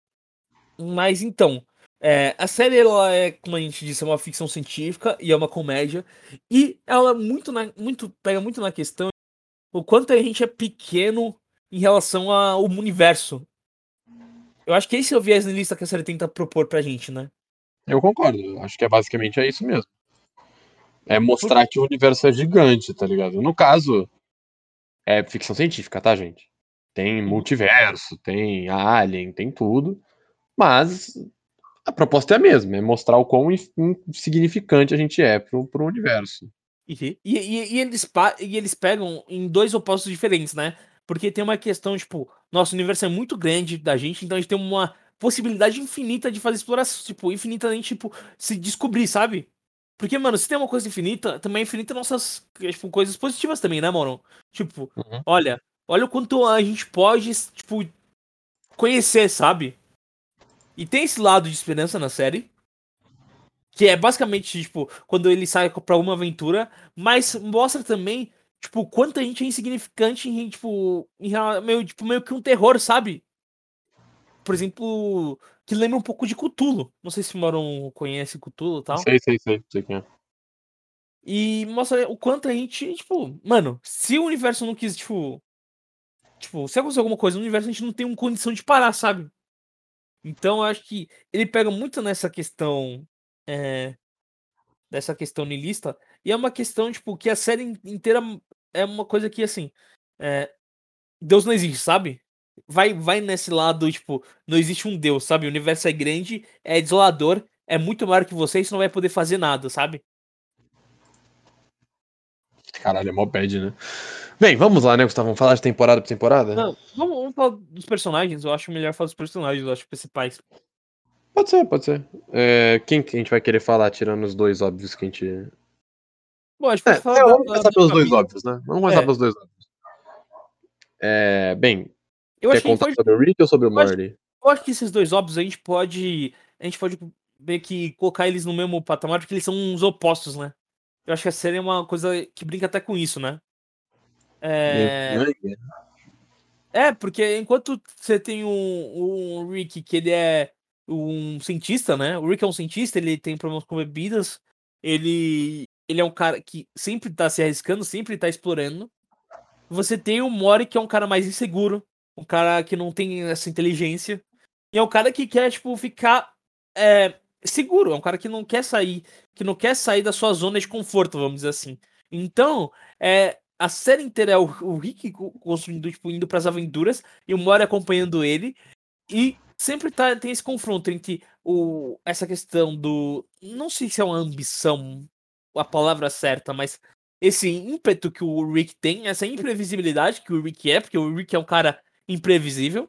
Mas então. é, a série, ela é, como a gente disse, é uma ficção científica e é uma comédia. E ela é muito, na, muito pega muito na questão o quanto a gente é pequeno em relação ao universo. Eu acho que esse é o viés lista que a série tenta propor pra gente, né? Eu concordo. Acho que é basicamente é isso mesmo. É mostrar que o universo é gigante, tá ligado? No caso, é ficção científica, tá, gente? Tem multiverso, tem alien, tem tudo. Mas a proposta é a mesma, é mostrar o quão in- insignificante a gente é pro, pro universo. E, e, e- eles, e eles pegam em dois opostos diferentes, né? Porque tem uma questão, tipo, nosso universo é muito grande da gente, então a gente tem uma possibilidade infinita de fazer exploração, tipo, infinitamente, tipo, se descobrir, sabe? Porque, mano, se tem uma coisa infinita, também é infinita nossas, tipo, coisas positivas também, né, mano? Tipo, Uhum. olha, olha o quanto a gente pode, tipo, conhecer, sabe? E tem esse lado de esperança na série. Que é basicamente, tipo, quando ele sai pra uma aventura, mas mostra também, tipo, quanto a gente é insignificante em, tipo, em, meio, tipo, meio que um terror, sabe? Por exemplo, que lembra um pouco de Cthulhu. Não sei se o Moron conhece Cthulhu e tal. Sei, sei, sei, sei quem é. E mostra o quanto a gente, tipo, mano, se o universo não quis, tipo. Tipo, se acontecer alguma coisa no universo, a gente não tem uma condição de parar, sabe? Então eu acho que ele pega muito nessa questão. É, dessa questão niilista. E é uma questão, tipo, que a série in- inteira é uma coisa que, assim. é, Deus não existe, sabe? Vai, vai nesse lado, tipo, não existe um Deus, sabe? O universo é grande, é desolador, é muito maior que você e você não vai poder fazer nada, sabe? Caralho, é mó bad, né? Bem, vamos lá, né, Gustavo? Vamos falar de temporada por temporada? Não, vamos, vamos falar dos personagens. Eu acho melhor falar dos personagens, eu acho principais. Pode ser, pode ser. É, quem que a gente vai querer falar, tirando os dois óbvios que a gente. Bom, a gente É, pode falar é, vamos começar pelos dois óbvios, né? Vamos começar pelos dois óbvios. É, bem, Eu quer acho, contar pode, sobre o Rick ou sobre o Morty? eu acho que esses dois óbvios a gente pode. A gente pode meio que colocar eles no mesmo patamar, porque eles são uns opostos, né? Eu acho que a série é uma coisa que brinca até com isso, né? É. Né? É, porque enquanto você tem um, um Rick que ele é um cientista, né? O Rick é um cientista, ele tem problemas com bebidas, ele, ele é um cara que sempre tá se arriscando, sempre tá explorando. Você tem o Mori, que é um cara mais inseguro, um cara que não tem essa inteligência, e é um cara que quer, tipo, ficar é, seguro, é um cara que não quer sair, que não quer sair da sua zona de conforto, vamos dizer assim. Então, é, a série inteira é o, o Rick co- construindo, tipo, indo pras aventuras e o Mori acompanhando ele. E sempre tá, tem esse confronto entre o, essa questão do. Não sei se é uma ambição a palavra certa, mas esse ímpeto que o Rick tem, essa imprevisibilidade que o Rick é, porque o Rick é um cara imprevisível,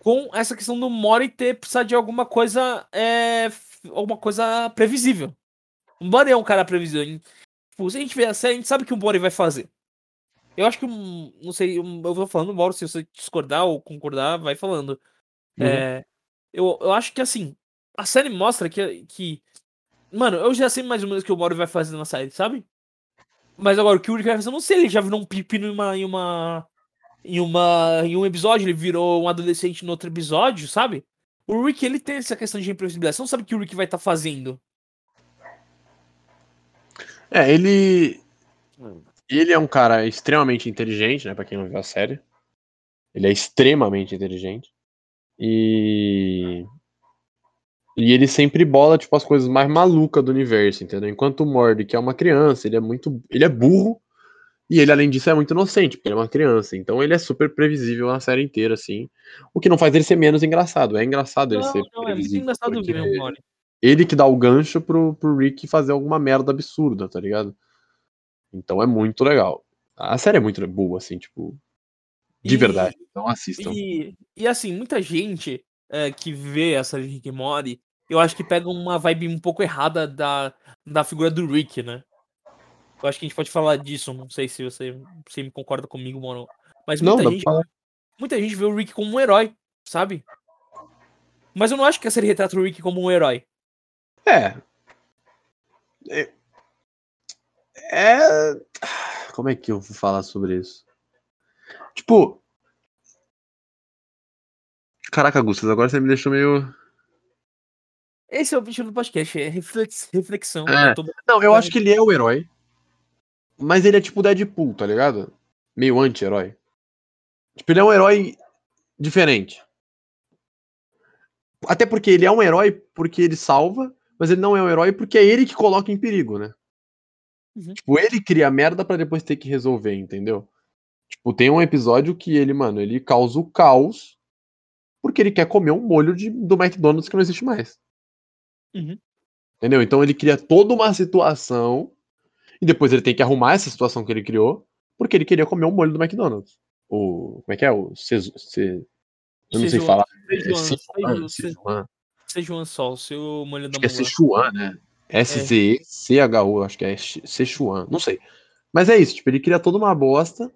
com essa questão do Mori ter precisar de alguma coisa. É, alguma coisa previsível. O Mori é um cara previsível. tipo, se a gente vê a série, a gente sabe o que o Mori vai fazer. Eu acho que, não sei, eu vou falando, Mauro, se você discordar ou concordar, vai falando. Uhum. É, eu, eu acho que, assim, a série mostra que, que. Mano, eu já sei mais ou menos o que o Mori vai fazer na série, sabe? Mas agora, o que o Rick vai fazer, eu não sei. Ele já virou um pepino em uma. Em uma. Em, uma, em um episódio, ele virou um adolescente no outro episódio, sabe? O Rick, ele tem essa questão de imprevisibilidade. Você não sabe o que o Rick vai estar fazendo. É, ele. Ele é um cara extremamente inteligente, né? Pra quem não viu a série. Ele é extremamente inteligente. E. E ele sempre bola, tipo, as coisas mais malucas do universo, entendeu? Enquanto o Mord, que é uma criança, ele é muito. Ele é burro. E ele, além disso, é muito inocente, porque ele é uma criança. Então ele é super previsível na série inteira, assim. O que não faz ele ser menos engraçado. É engraçado ele Não, ser não, é muito previsível. engraçado porque ver o Mori. ele que dá o gancho pro, pro Rick fazer alguma merda absurda, tá ligado? Então é muito legal. A série é muito boa, assim, tipo. De E- verdade. Então assistam. E, e assim, muita gente é, que vê essa série de Rick e Morty, eu acho que pega uma vibe um pouco errada da, da figura do Rick, né? Eu acho que a gente pode falar disso, não sei se você, se me concorda comigo, mano. Mas Não, muita, pra gente, muita gente vê o Rick como um herói, sabe? Mas eu não acho que a série retrata o Rick como um herói. É. É. é- Como é que eu vou falar sobre isso? Tipo. Caraca, Gustas, agora você me deixou meio. Esse é o objetivo do podcast, é reflex- reflexão. É. Tô- Não, eu acho que ele é o herói. Mas ele é tipo Deadpool, tá ligado? Meio anti-herói. Tipo, ele é um herói diferente. Até porque ele é um herói porque ele salva, mas ele não é um herói porque é ele que coloca em perigo, né? Uhum. Tipo, ele cria merda pra depois ter que resolver, entendeu? Tipo, tem um episódio que ele, mano, ele causa o caos porque ele quer comer um molho de, do McDonald's que não existe mais. Uhum. Entendeu? Então ele cria toda uma situação e depois ele tem que arrumar essa situação que ele criou porque ele queria comer um molho do McDonald's. O. Como é que é? O. Cezu, ce, eu não sei falar. É Szechuan, Sichuan, Se- Sichuan. Szechuan Sol, seu molho da Acho que é Mulan. Sichuan, né? S-Z-C-H-U, acho que é Sichuan, não sei. Mas é isso, tipo, ele cria toda uma bosta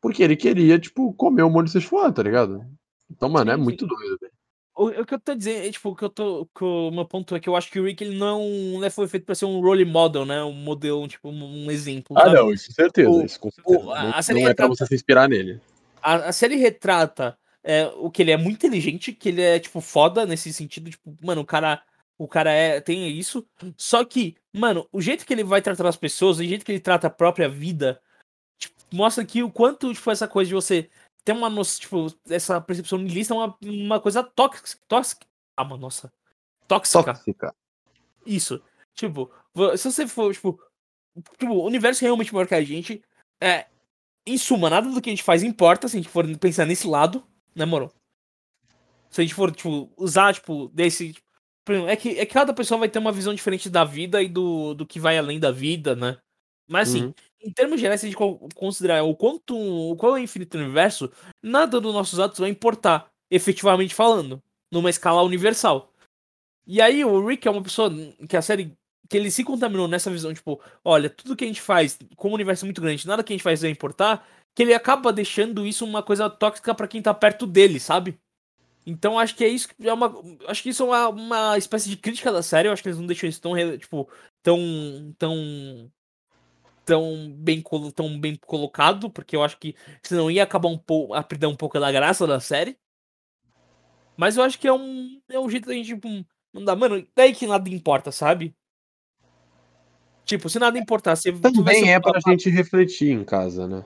porque ele queria, tipo, comer o molho de Sichuan, tá ligado? Então, mano, é muito doido, velho. O, o que eu tô dizendo, é, tipo, o que eu tô. Que o meu ponto é que eu acho que o Rick ele não, não foi feito pra ser um role model, né? Um modelo, tipo, um, exemplo. Ah, sabe? não, isso com certeza, O- isso com certeza. o- a- não a série não é pra retrata- você se inspirar nele. A, a série retrata é, o que ele é muito inteligente, que ele é, tipo, foda nesse sentido, tipo, mano, o cara. O cara é, tem isso. Só que, mano, o jeito que ele vai tratar as pessoas, o jeito que ele trata a própria vida, tipo, mostra que o quanto, tipo, essa coisa de você ter uma noção, tipo, essa percepção nihilista é uma, uma coisa tóxica. tóxica. Ah, mano, nossa. Tóxica. Tóxica. Isso. Tipo, se você for, tipo. Tipo, o universo é realmente maior que a gente. É. Em suma, nada do que a gente faz importa se a gente for pensar nesse lado, né, moro? Se a gente for, tipo, usar, tipo, desse. tipo, é que, é que cada pessoa vai ter uma visão diferente da vida e do, do que vai além da vida, né? Mas assim, Uhum. em termos gerais, se a gente co- considerar o quanto. o qual é o infinito universo, nada dos nossos atos vai importar, efetivamente falando, numa escala universal. E aí o Rick é uma pessoa que a série. que ele se contaminou nessa visão, tipo, olha, tudo que a gente faz, como o universo é muito grande, nada que a gente faz vai importar, que ele acaba deixando isso uma coisa tóxica pra quem tá perto dele, sabe? Então acho que é isso que é uma. Acho que isso é uma, uma espécie de crítica da série. Eu acho que eles não deixam isso tão, tipo, tão. tão. Tão bem, tão bem colocado, porque eu acho que senão ia acabar um pouco. a perder um pouco da graça da série. Mas eu acho que é um. É um jeito da gente, tipo, dá. Mano, daí que nada importa, sabe? Tipo, se nada importar, você Também é pra babaca. gente refletir em casa, né?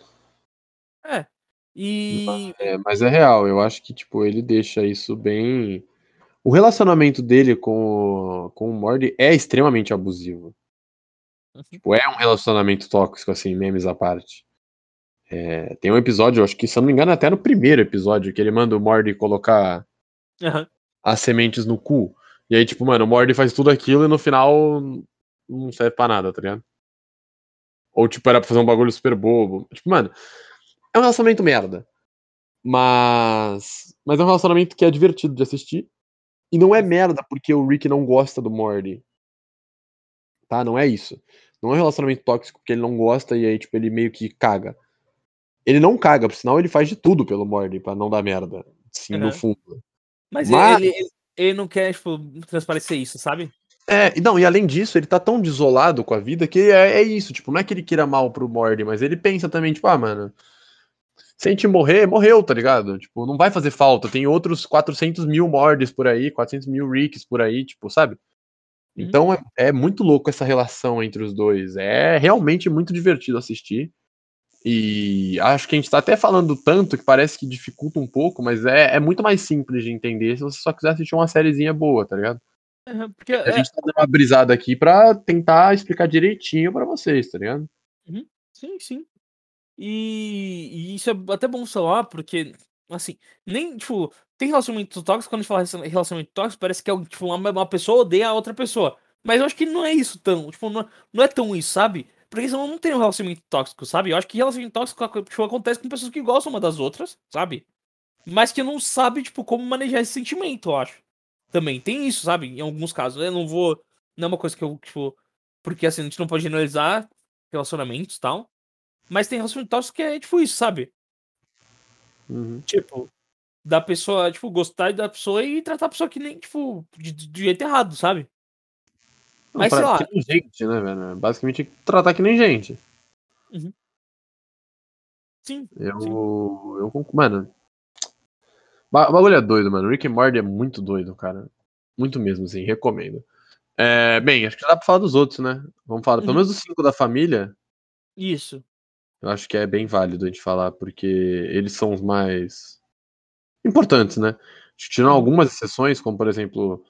É. E. É, mas é real, eu acho que, tipo, ele deixa isso bem. O relacionamento dele com o, com o Morty é extremamente abusivo. Tipo, é um relacionamento tóxico, assim, memes à parte. É, tem um episódio, acho que, se eu não me engano, até no primeiro episódio, que ele manda o Morty colocar Aham. as sementes no cu. E aí, tipo, mano, o Morty faz tudo aquilo e no final não serve pra nada, tá ligado? Ou, tipo, era pra fazer um bagulho super bobo. Tipo, mano, é um relacionamento merda. Mas. Mas é um relacionamento que é divertido de assistir. E não é merda porque o Rick não gosta do Morty. Tá? Não é isso. Não é um relacionamento tóxico porque ele não gosta e aí, tipo, ele meio que caga. Ele não caga, por sinal ele faz de tudo pelo Morty pra não dar merda. Sim, no Aham. fundo. Mas, Mas- Ele, ele, ele não quer, tipo, transparecer isso, sabe? É, e não, e além disso, ele tá tão desolado com a vida que é, é isso, tipo, não é que ele queira mal pro Morty, mas ele pensa também, tipo, ah, mano, se a gente morrer, morreu, tá ligado? Tipo, não vai fazer falta, tem outros 400 mil Mortys por aí, 400 mil Ricks por aí, tipo, sabe? Uhum. Então é, é muito louco essa relação entre os dois, é realmente muito divertido assistir. E acho que a gente tá até falando tanto que parece que dificulta um pouco, mas é, é muito mais simples de entender se você só quiser assistir uma sériezinha boa, tá ligado? Aham, Porque A é, gente tá dando uma brisada aqui pra tentar explicar direitinho pra vocês, tá ligado? Sim, sim. E, e isso é até bom falar, porque, assim, nem, tipo, tem relacionamento tóxico, quando a gente fala relacion- relacionamento tóxico, parece que é, tipo, uma, uma pessoa odeia a outra pessoa. Mas eu acho que não é isso tão, tipo, não é, não é tão isso, sabe? Porque senão não tem um relacionamento tóxico, sabe? Eu acho que relacionamento tóxico tipo, acontece com pessoas que gostam uma das outras, sabe? Mas que não sabe, tipo, como manejar esse sentimento, eu acho. Também tem isso, sabe? Em alguns casos. Eu não vou. Não é uma coisa que eu, tipo. Porque assim, a gente não pode generalizar relacionamentos e tal. Mas tem relacionamento tóxico que é tipo isso, sabe? Uhum. Tipo, da pessoa, tipo, gostar da pessoa e tratar a pessoa que nem, tipo, de, de jeito errado, sabe? Não, Mas, sei lá. Gente, né, velho? Basicamente tratar que nem gente. Sim. Eu. Sim. Eu concordo. Mano. O bagulho é doido, mano. Rick and Morty é muito doido, cara. Muito mesmo, assim, recomendo. É, bem, acho que já dá pra falar dos outros, né? Vamos falar, pelo Uhum. menos dos cinco da família. Isso. Eu acho que é bem válido a gente falar, porque eles são os mais importantes, né? Tirando Uhum. algumas exceções, como por exemplo,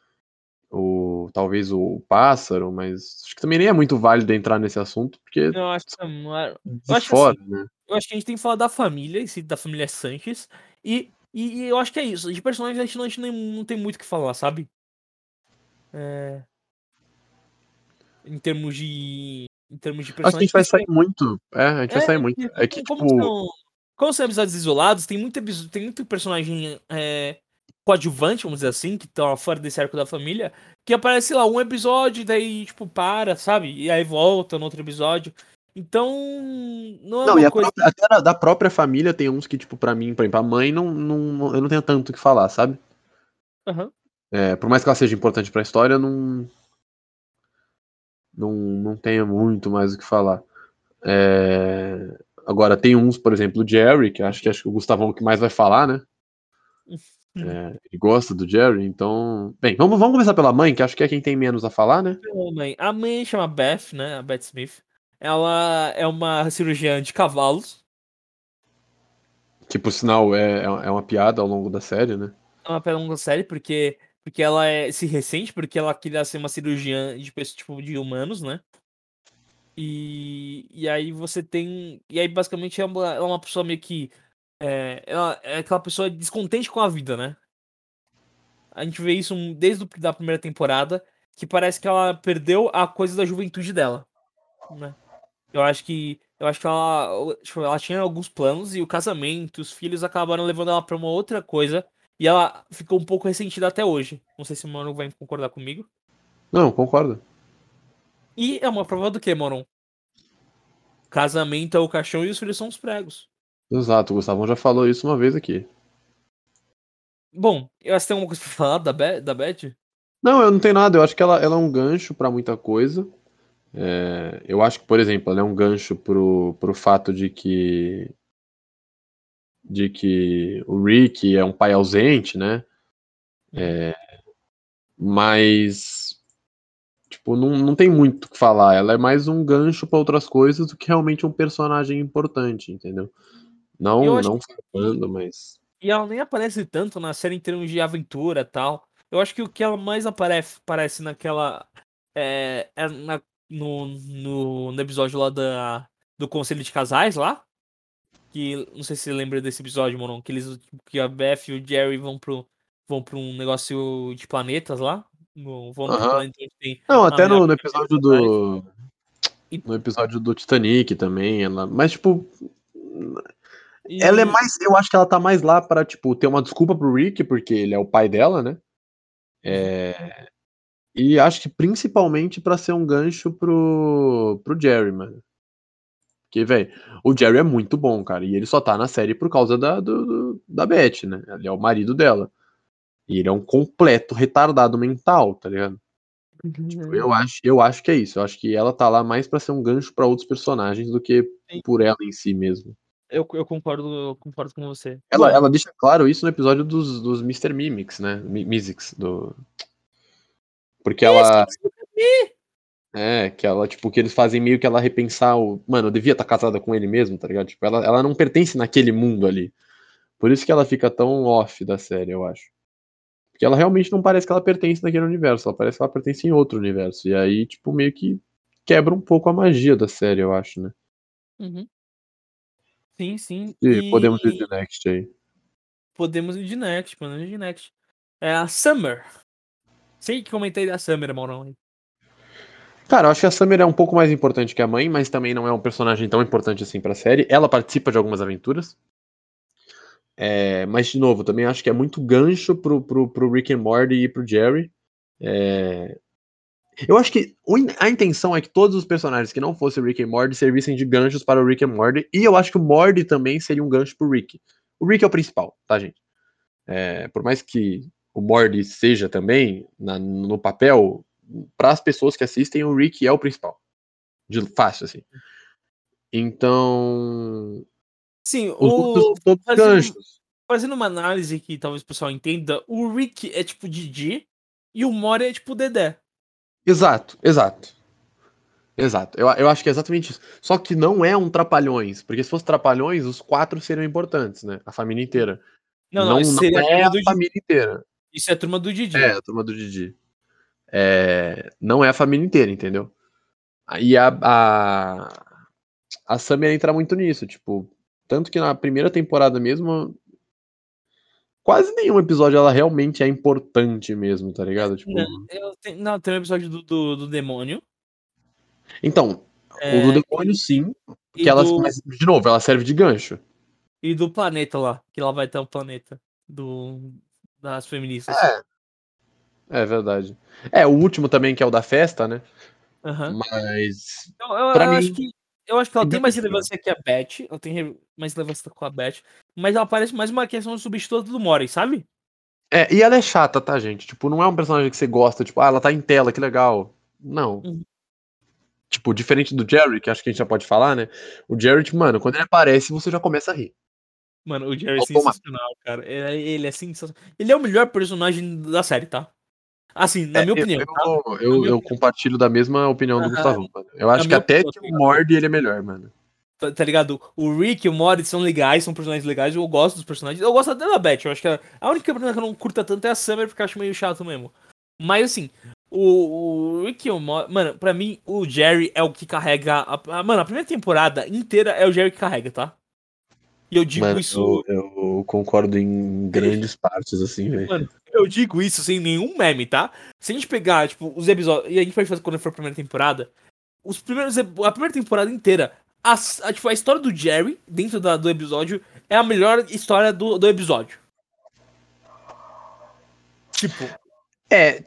o talvez o pássaro, mas acho que também nem é muito válido entrar nesse assunto, porque Eu acho que não é- eu acho que fora, né? eu acho que a gente tem que falar da família, em si, da família Sanches. E, e, e eu acho que é isso. De personagens a gente não, a gente nem- não tem muito o que falar, sabe? É... Em termos de. Em termos de Acho que a gente vai sair muito. É, a gente vai sair muito. É que, como tipo. são, como são episódios isolados, tem muito, tem muito personagem é, coadjuvante, vamos dizer assim, que estão fora desse arco da família, que aparece lá um episódio e daí, tipo, para, sabe? E aí volta no outro episódio. Então, não é Não, uma e a coisa. própria- até da, da própria família tem uns que, tipo, pra mim, por exemplo, a mãe não, não, eu não tenho tanto o que falar, sabe? Aham. É, por mais que ela seja importante pra história, não. Não, não tenho muito mais o que falar. É, agora, tem uns, por exemplo, o Jerry, que acho que acho que o Gustavão que mais vai falar, né? É, ele gosta do Jerry, então. Bem, vamos, vamos começar pela mãe, que acho que é quem tem menos a falar, né? A mãe chama Beth, né? A Beth Smith. Ela é uma cirurgiã de cavalos. Que por sinal é, é uma piada ao longo da série, né? É uma pergunta séria, porque, porque ela é, se ressente, porque ela queria ser uma cirurgiã de tipo, de humanos, né? E, e aí você tem. E aí, basicamente, é uma, é uma pessoa meio que. É, ela é aquela pessoa descontente com a vida, né? A gente vê isso desde da primeira temporada, que parece que ela perdeu a coisa da juventude dela, né? Eu acho que. Eu acho que ela. Tipo, ela tinha alguns planos e o casamento, os filhos acabaram levando ela pra uma outra coisa. E ela ficou um pouco ressentida até hoje. Não sei se o Moron vai concordar comigo. Não, concordo. E é uma prova do que, Moron? Casamento é o caixão e os filhos são os pregos. Exato, o Gustavão já falou isso uma vez aqui. Bom, eu acho que tem alguma coisa pra falar da, Be da Beth? Não, eu não tenho nada. Eu acho que ela, ela é um gancho pra muita coisa. É, eu acho que, por exemplo, ela é um gancho pro, pro fato de que de que o Rick é um pai ausente, né? É, mas tipo, não, não tem muito o que falar. Ela é mais um gancho pra outras coisas do que realmente um personagem importante, entendeu? Não, Eu não que- falando, mas E ela nem aparece tanto na série em termos de aventura e tal. Eu acho que o que ela mais aparece, aparece naquela. É, é na- no, no, no episódio lá da, do Conselho de Casais lá. Que não sei se você lembra desse episódio, Moron. Que, eles, que a Beth e o Jerry vão pro, vão pro um negócio de planetas lá. No, vão planeta tem. Não, até no, no episódio do. E- No episódio do Titanic também, ela. Mas, tipo. E- Ela é mais. Eu acho que ela tá mais lá pra, tipo, ter uma desculpa pro Rick, porque ele é o pai dela, né? É. E acho que principalmente pra ser um gancho pro, pro Jerry, mano. Porque, velho, o Jerry é muito bom, cara. E ele só tá na série por causa da, do, do- da Beth, né? Ele é o marido dela. E ele é um completo retardado mental, tá ligado? Tipo, eu acho, eu acho que é isso. Eu acho que ela tá lá mais pra ser um gancho pra outros personagens do que Sim. por ela em si mesmo. Eu, eu concordo, eu concordo com você. Ela, ela deixa claro isso no episódio dos, dos Mr. Mimics, né? Mi- Mysics, do... Porque ela... É, que ela, tipo, que eles fazem meio que ela repensar o... Mano, eu devia estar casada com ele mesmo, tá ligado? Tipo, ela, ela não pertence naquele mundo ali. Por isso que ela fica tão off da série, eu acho. Porque ela realmente não parece que ela pertence naquele universo, ela parece que ela pertence em outro universo. E aí, tipo, meio que quebra um pouco a magia da série, eu acho, né? Uhum. Sim, sim. E podemos ir de next aí. podemos ir de next, podemos ir de next. É a Summer. Sei que comentei da Summer, Maurão. Cara, eu acho que a Summer é um pouco mais importante que a mãe, mas também não é um personagem tão importante assim pra série. Ela participa de algumas aventuras. É, mas, de novo, também acho que é muito gancho pro, pro, pro Rick and Morty e pro Jerry. É, Eu acho que a intenção é que todos os personagens que não fossem Rick and Morty servissem de ganchos para o Rick and Morty. E eu acho que o Morty também seria um gancho pro Rick. O Rick é o principal, tá, gente? É, por mais que o Morty seja também, na- no papel, para as pessoas que assistem, o Rick é o principal. De fácil, assim. Então. Sim, Os o... todos fazendo- ganchos. fazendo uma análise que talvez o pessoal entenda, o Rick é tipo Didi e o Mori é tipo Dedé. Exato, exato. Exato. Eu, eu acho que é exatamente isso. Só que não é um Trapalhões, porque se fosse Trapalhões, os quatro seriam importantes, né? A família inteira. Não, não, seria a é a Didi. família inteira. Isso é a turma do Didi. É, a turma do Didi. É, não é a família inteira, entendeu? Aí a, a, a Summer entra muito nisso, tipo, tanto que na primeira temporada mesmo, quase nenhum episódio ela realmente é importante mesmo, tá ligado? Tipo, Não, eu te- não, tem um episódio do, do, do demônio. então, é, o do demônio sim, e porque ela, do- mas, de novo, ela serve de gancho. E do planeta lá, que lá vai ter o planeta do, das feministas. É. É verdade. É, o último também, que é o da festa, né? Aham. Mas. Eu, eu- eu mim- acho que, eu acho que ela tem mais relevância que a Beth. Ela tem mais relevância com a Beth. Mas ela parece mais uma questão de substituto do Mori, sabe? É, e ela é chata, tá, gente? Tipo, não é um personagem que você gosta, tipo, ah, ela tá em tela, que legal. Não. Uhum. Tipo, diferente do Jerry, que acho que a gente já pode falar, né? O Jerry, tipo, mano, quando ele aparece, você já começa a rir. Mano, o Jerry é sensacional, cara. Ele, ele é sensacional. Ele é o melhor personagem da série, tá? Assim, na É, minha opinião. Eu, tá? eu, Na eu compartilho da mesma opinião do Aham. Gustavão, mano. Eu acho que minha até opinião, que tá o? Mord ele é melhor, mano. Tá, tá ligado? O Rick e o Mori são legais, são personagens legais. Eu gosto dos personagens. Eu gosto até da Beth. Eu acho que a, a única personagem que eu não curto tanto é a Summer, porque eu acho meio chato mesmo. Mas assim, o, o Rick e o Mori. Mano, pra mim, o Jerry é o que carrega. A, a- mano, a primeira temporada inteira é o Jerry que carrega, tá? E eu digo Mano, isso. eu, eu concordo em grandes partes, assim, velho. Mano, eu digo isso sem nenhum meme, tá? Se a gente pegar, tipo, os episódios. E a gente vai fazer quando for a primeira temporada. Os primeiros. A primeira temporada inteira. A, a- tipo, a história do Jerry, dentro da- do episódio, é a melhor história do, do episódio. Tipo, É,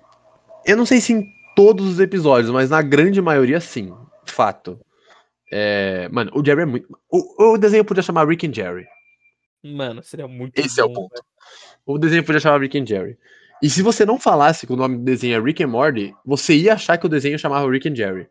eu não sei se em todos os episódios, mas na grande maioria, sim. Fato. É, mano, o Jerry é muito. O, o desenho podia chamar Rick and Jerry. mano, seria muito Esse é o bom, ponto. O desenho podia chamar Rick and Jerry. E se você não falasse que o nome do desenho é Rick and Morty, você ia achar que o desenho chamava Rick and Jerry.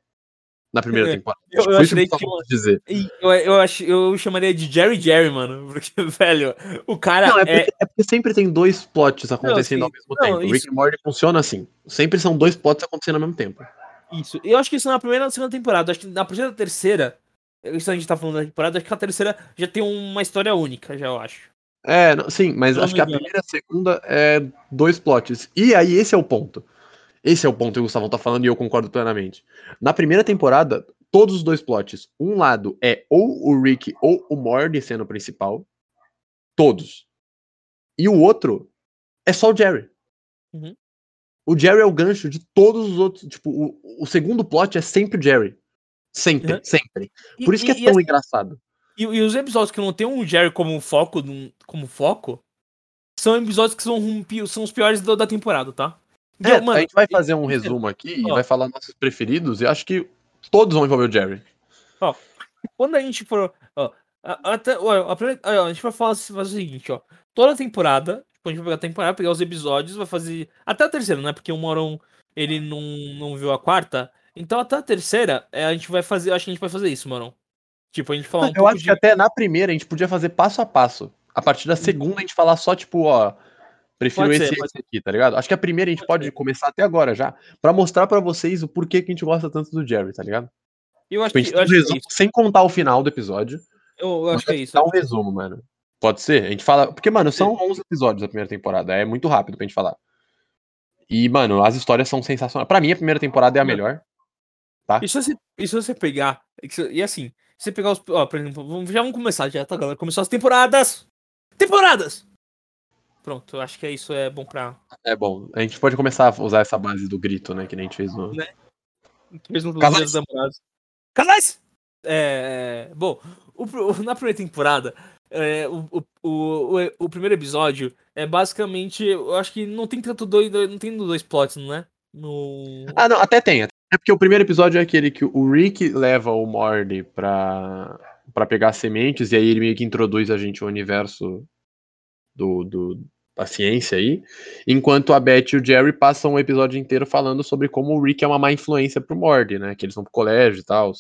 Na primeira É, temporada. eu- Tipo, eu achei eu que- posso dizer. Eu, eu, acho, eu chamaria de Jerry Jerry, mano. Porque, velho, o cara Não, é é. porque, é porque sempre tem dois plots acontecendo sim. ao mesmo Não, tempo. isso- Rick and Morty funciona assim. Sempre são dois plots acontecendo ao mesmo tempo. Isso. Eu acho que isso na primeira e na segunda temporada. Acho que na primeira na terceira. Isso a gente tá falando da temporada, acho que a terceira já tem uma história única, já eu acho. É, não- sim, mas eu acho não que a primeira e a segunda é dois plots. E aí, esse é o ponto. Esse é o ponto que o Gustavo tá falando e eu concordo plenamente. Na primeira temporada, todos os dois plots. Um lado é ou o Rick ou o Morty sendo o principal. Todos. E o outro é só o Jerry. Uhum. O Jerry é o gancho de todos os outros. Tipo, o, o segundo plot é sempre o Jerry. Sempre, Uhum. sempre. E- Por isso que e- é e tão assim, engraçado. E, e os episódios que não tem um Jerry como foco, como foco, são episódios que são, um são os piores do- da temporada, tá? É, Então, mano, a gente vai fazer um resumo aqui e ó. vai falar nossos preferidos, e acho que todos vão envolver o Jerry. quando a gente for. Ó, a- até, ó, a, primeira- ó, a gente vai falar fazer o seguinte, ó. Toda temporada, tipo, a gente vai pegar a temporada, pegar os episódios, vai fazer. Até a terceira, né? Porque o Moron ele não, não viu a quarta. Então até a terceira, é, a gente vai fazer. Acho que a gente vai fazer isso, Moron. Tipo, a gente falar um eu acho de. que até na primeira a gente podia fazer passo a passo. A partir da segunda a gente falar só, tipo, ó. Prefiro esse ser, e pode esse aqui, tá ligado? Acho que a primeira a gente Pode pode começar até agora já, pra mostrar pra vocês o porquê que a gente gosta tanto do Jerry, tá ligado? Eu acho Tipo, a que, gente eu acho que é sem contar o final do episódio. Eu, eu acho que é isso. Dá um resumo, mano. Pode ser? A gente fala. Porque, mano, são 11 episódios da primeira temporada. É muito rápido pra gente falar. E, mano, as histórias são sensacionais. Pra mim, a primeira temporada é a melhor. E se você, e se você pegar. e assim, se você pegar os. Ó, por exemplo, já vamos começar, já tá, galera? Começou as temporadas! Temporadas! Pronto, eu acho que isso é bom pra. É bom. A gente pode começar a usar essa base do grito, né? Que nem a gente fez no. Né? Mesmo nos Casais. dias dos namorados. Casais! É. Bom, o na primeira temporada, é, o, o, o, o- o primeiro episódio é basicamente. Eu acho que não tem tanto dois. Não tem dois plots, não é? No. Ah, não, até tem. É porque o primeiro episódio é aquele que o Rick leva o Morty pra, pra pegar sementes, e aí ele meio que introduz a gente ao universo do, do, da ciência aí. Enquanto a Beth e o Jerry passam o episódio inteiro falando sobre como o Rick é uma má influência pro Morty, né? Que eles vão pro colégio e tal.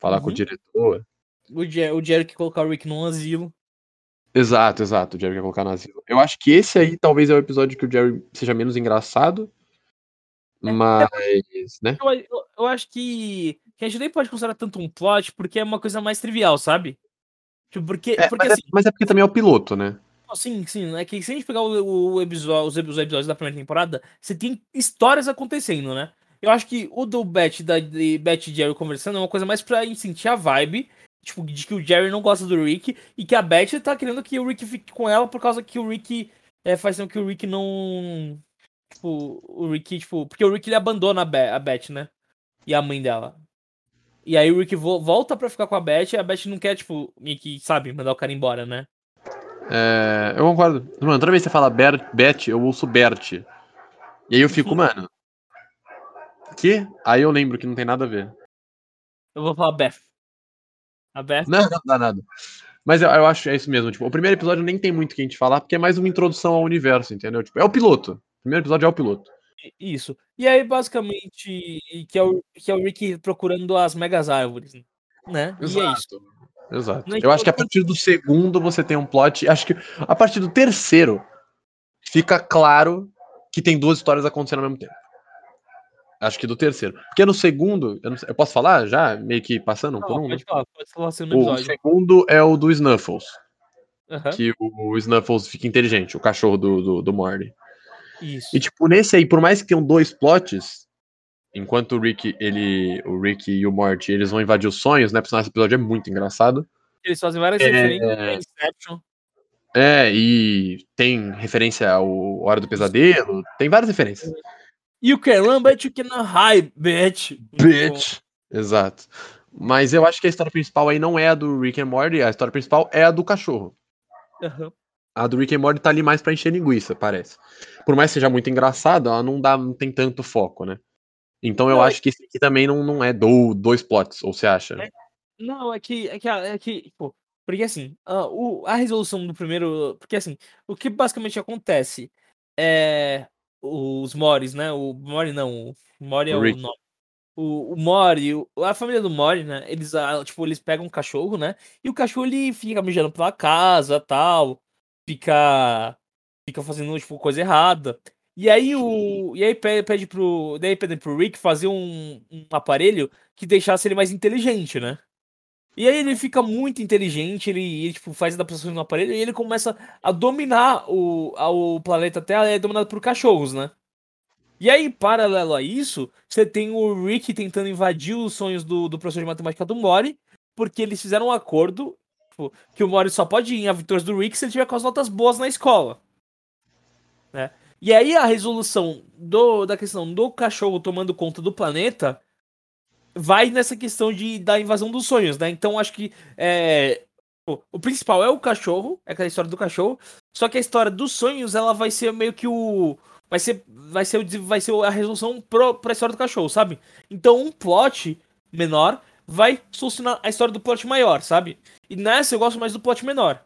Falar com o Uhum. diretor. O, Jer o Jerry que colocar o Rick num asilo. Exato, exato. O Jerry quer colocar no asilo. Eu acho que esse aí talvez é o episódio que o Jerry seja menos engraçado. Mas, né? Eu, eu, eu acho que, que a gente nem pode considerar tanto um plot, porque é uma coisa mais trivial, sabe? Tipo, porque, É, porque mas, assim, é, mas é porque também é o piloto, né? sim, sim, é que se a gente pegar o, o episódio, os epi- os episódios da primeira temporada, você tem histórias acontecendo, né? Eu acho que o do Beth, da, de Beth e Jerry conversando é uma coisa mais pra sentir a vibe, tipo, de que o Jerry não gosta do Rick e que a Beth tá querendo que o Rick fique com ela por causa que o Rick é, faz com que o Rick não. Tipo, o Rick, tipo. Porque o Rick ele abandona a, Be a Beth, né? E a mãe dela. E aí o Rick vo volta pra ficar com a Beth e a Beth não quer, tipo, meio que, sabe, mandar o cara embora, né? É, eu concordo. Mano, toda vez que você fala Bert, Beth, eu ouço Bert. E aí eu fico, mano. Que? Aí eu lembro que não tem nada a ver. Eu vou falar Beth. A Beth. Não, não dá nada. Mas eu, eu acho que é isso mesmo. Tipo, o primeiro episódio nem tem muito o que a gente falar, porque é mais uma introdução ao universo, entendeu? Tipo, é o piloto. O primeiro episódio é o piloto. Isso. E aí, basicamente, que é o, que é o Rick procurando as megas árvores, né? E é isso. Exato. Eu acho que a partir do segundo você tem um plot. Acho que a partir do terceiro fica claro que tem duas histórias acontecendo ao mesmo tempo. Acho que do terceiro. Porque no segundo, eu, sei- eu posso falar já? Meio que passando um Não, por um? né? pode falar, pode falar assim no O episódio. segundo é o do Snuffles. Aham, Que o Snuffles fica inteligente, o cachorro do, do, do Morty. Isso. E tipo, nesse aí, por mais que tenham dois plots, enquanto o Rick, ele. O Rick e o Morty, eles vão invadir os sonhos, né? Porque esse episódio é muito engraçado. Eles fazem várias É. referências Inception. É, e tem referência ao Hora do Pesadelo, tem várias referências. You can run, but you cannot hide, bitch. Bitch! Exato. Mas eu acho que a história principal aí não é a do Rick and Morty, a história principal é a do cachorro. Aham. A do Rick and Morty tá ali mais pra encher linguiça, parece. Por mais que seja muito engraçada, ela não dá, não tem tanto foco, né? Então eu Não, é acho que esse aqui também não, não é do, dois plots, ou você acha? É. Não, é que, é que, é que tipo, porque assim, a, o, a resolução do primeiro, porque assim, o que basicamente acontece é os Moris, né, o Mori não, o Mori é O o nome. O, o Mori, o- a família do Mori, né, eles, ah, tipo, eles pegam um cachorro, né, e o cachorro ele fica mijando pela casa, tal, fica, fica fazendo, tipo, coisa errada. E aí o, e aí pede, pede pro, daí pede pro Rick fazer um, um aparelho que deixasse ele mais inteligente, né? E aí ele fica muito inteligente, ele, ele, tipo, faz adaptações no aparelho e ele começa a dominar o, a- o planeta Terra, é dominado por cachorros, né? E aí, paralelo a isso, você tem o Rick tentando invadir os sonhos do, do professor de matemática do Mori, porque eles fizeram um acordo tipo, que o Mori só pode ir em aventuras do Rick se ele tiver com as notas boas na escola. Né? E aí a resolução do, da questão do cachorro tomando conta do planeta vai nessa questão de, da invasão dos sonhos, né? Então acho que é, o, o principal é o cachorro, é aquela história do cachorro, só que a história dos sonhos ela vai ser meio que o, vai ser, vai ser, vai ser a resolução pro, pra história do cachorro, sabe? Então um plot menor vai solucionar a história do plot maior, sabe? E nessa eu gosto mais do plot menor.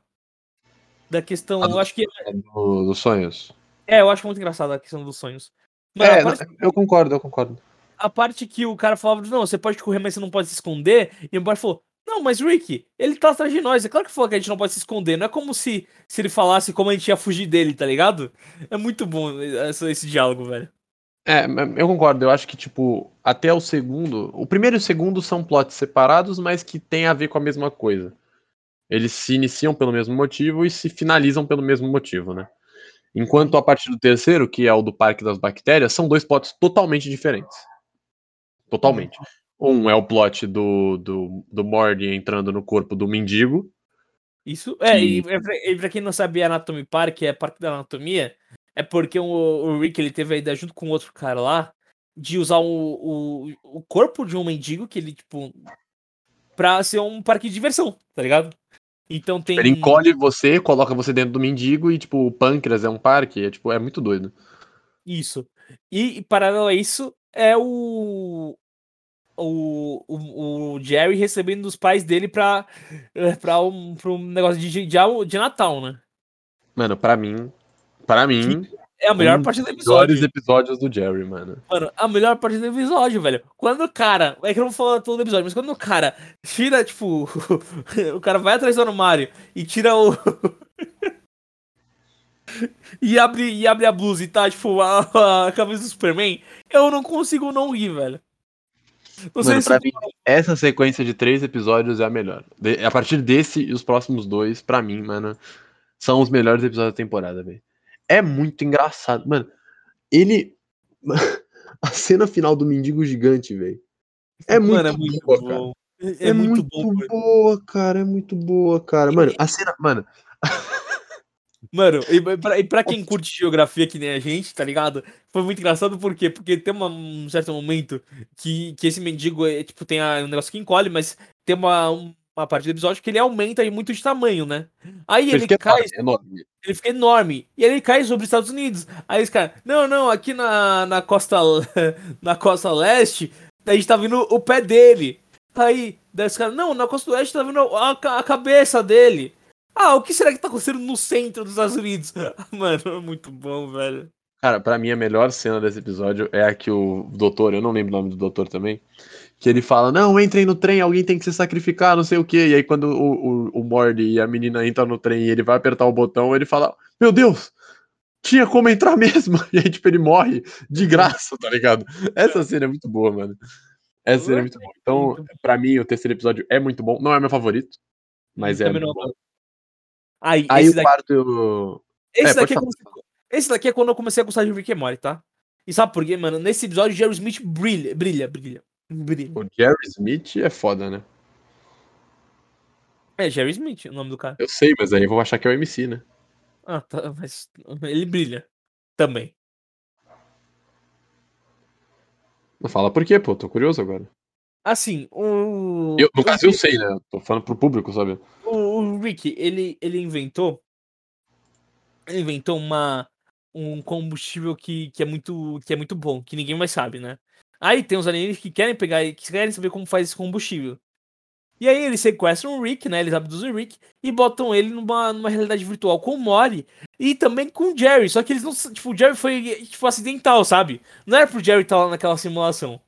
Da questão, Ah, do- eu acho que. É do- dos sonhos. É, eu acho muito engraçado a questão dos sonhos. Mano, É, a, parte, eu concordo, eu concordo. A parte que o cara falava, não, você pode correr, mas você não pode se esconder. E o pai falou, não, mas Rick, ele tá atrás de nós. É claro que falou que a gente não pode se esconder. Não é como se, se ele falasse como a gente ia fugir dele, tá ligado? É muito bom esse, esse diálogo, velho. É, eu concordo. Eu acho que, tipo, até o segundo. O primeiro e o segundo são plots separados, mas que tem a ver com a mesma coisa. Eles se iniciam pelo mesmo motivo e se finalizam pelo mesmo motivo, né? Enquanto a partir do terceiro, que é o do Parque das Bactérias, são dois plots totalmente diferentes. Totalmente. Um é o plot do, do, do Morty entrando no corpo do mendigo. Isso, é, Que- e, pra- e pra quem não sabia, Anatomy Park é Parque da Anatomia, é porque o, o Rick ele teve a ideia junto com outro cara lá de usar o, o, o corpo de um mendigo que ele, tipo, pra ser um parque de diversão, tá ligado? Então tem. Ele encolhe você, coloca você dentro do mendigo e, tipo, o pâncreas é um parque. É, tipo, é muito doido. Isso. E, e paralelo a isso, é o. O, o, o Jerry recebendo dos pais dele pra, eh, pra, um, pra um negócio de, de, de Natal, né? Mano, pra mim. Pra mim. É a melhor um parte do dos melhores episódio. episódios do Jerry, mano. Mano, a melhor parte do episódio, velho. Quando o cara. É que eu não vou falar todo o episódio, mas quando o cara tira, tipo. o cara vai atrás do armário e tira o. e, abre, e abre a blusa e tá, tipo, a, a camisa do Superman, eu não consigo não rir, velho. Não Mano, se. pra mim, essa sequência de três episódios é a melhor. De- a partir desse e os próximos dois, pra mim, mano, são os melhores episódios da temporada, velho. É muito engraçado. Mano, ele. A cena final do mendigo gigante, velho. É muito, Mano, é muito boa, cara. bom. É, é muito, bom, velho. boa, cara. É muito boa, cara. Mano, a cena. Mano, Mano, e pra, e pra quem curte geografia que nem a gente, tá ligado? Foi muito engraçado por quê? Porque tem uma- um certo momento que, que esse mendigo, é, tipo, tem a- um negócio que encolhe, mas tem uma, uma parte do episódio que ele aumenta muito de tamanho, né? Aí ele fica cai, enorme, é enorme. ele fica enorme. E aí ele cai sobre os Estados Unidos. Aí esse cara, não, não, aqui na, na costa na costa leste, a gente tá vendo o pé dele. Aí, daí esse cara, não, na costa oeste tá vendo a, a cabeça dele. Ah, o que será que tá acontecendo no centro dos Estados Unidos? Mano, é muito bom, velho. Cara, pra mim a melhor cena desse episódio é a que o doutor, eu não lembro o nome do doutor também, que ele fala, não, entrem no trem, alguém tem que se sacrificar, não sei o quê. E aí quando o, o, o Morty e a menina entram no trem e ele vai apertar o botão, ele fala, meu Deus, tinha como entrar mesmo. E aí, tipo, ele morre de graça, tá ligado? Essa cena é muito boa, mano. Essa cena é muito boa. Então, pra mim, o terceiro episódio é muito bom. Não é meu favorito, mas é muito bom. Aí, Aí esse, o daqui, quarto eu... esse, é, daqui é quando, esse daqui é quando eu comecei a gostar de Rick and Morty, tá? E sabe por quê, mano? Nesse episódio, Jerry Smith brilha, brilha, brilha. Brilha. O Jerry Smith é foda, né? É Jerry Smith o nome do cara. Eu sei, mas aí eu vou achar que é o MC, né? Ah, tá, mas ele brilha também. Não fala por quê, pô, tô curioso agora. Assim, o. Eu, no caso eu sei, né? Tô falando pro público, sabe? Rick, ele, ele inventou. Ele inventou uma, um combustível que, que, é muito, que é muito bom, que ninguém mais sabe, né? Aí tem uns alienígenas que querem pegar que querem saber como faz esse combustível. E aí eles sequestram o Rick, né? Eles abduzem o Rick e botam ele numa, numa realidade virtual com o Mori e também com o Jerry. Só que eles não. Tipo, o Jerry foi tipo acidental, sabe? Não era pro Jerry estar lá naquela simulação.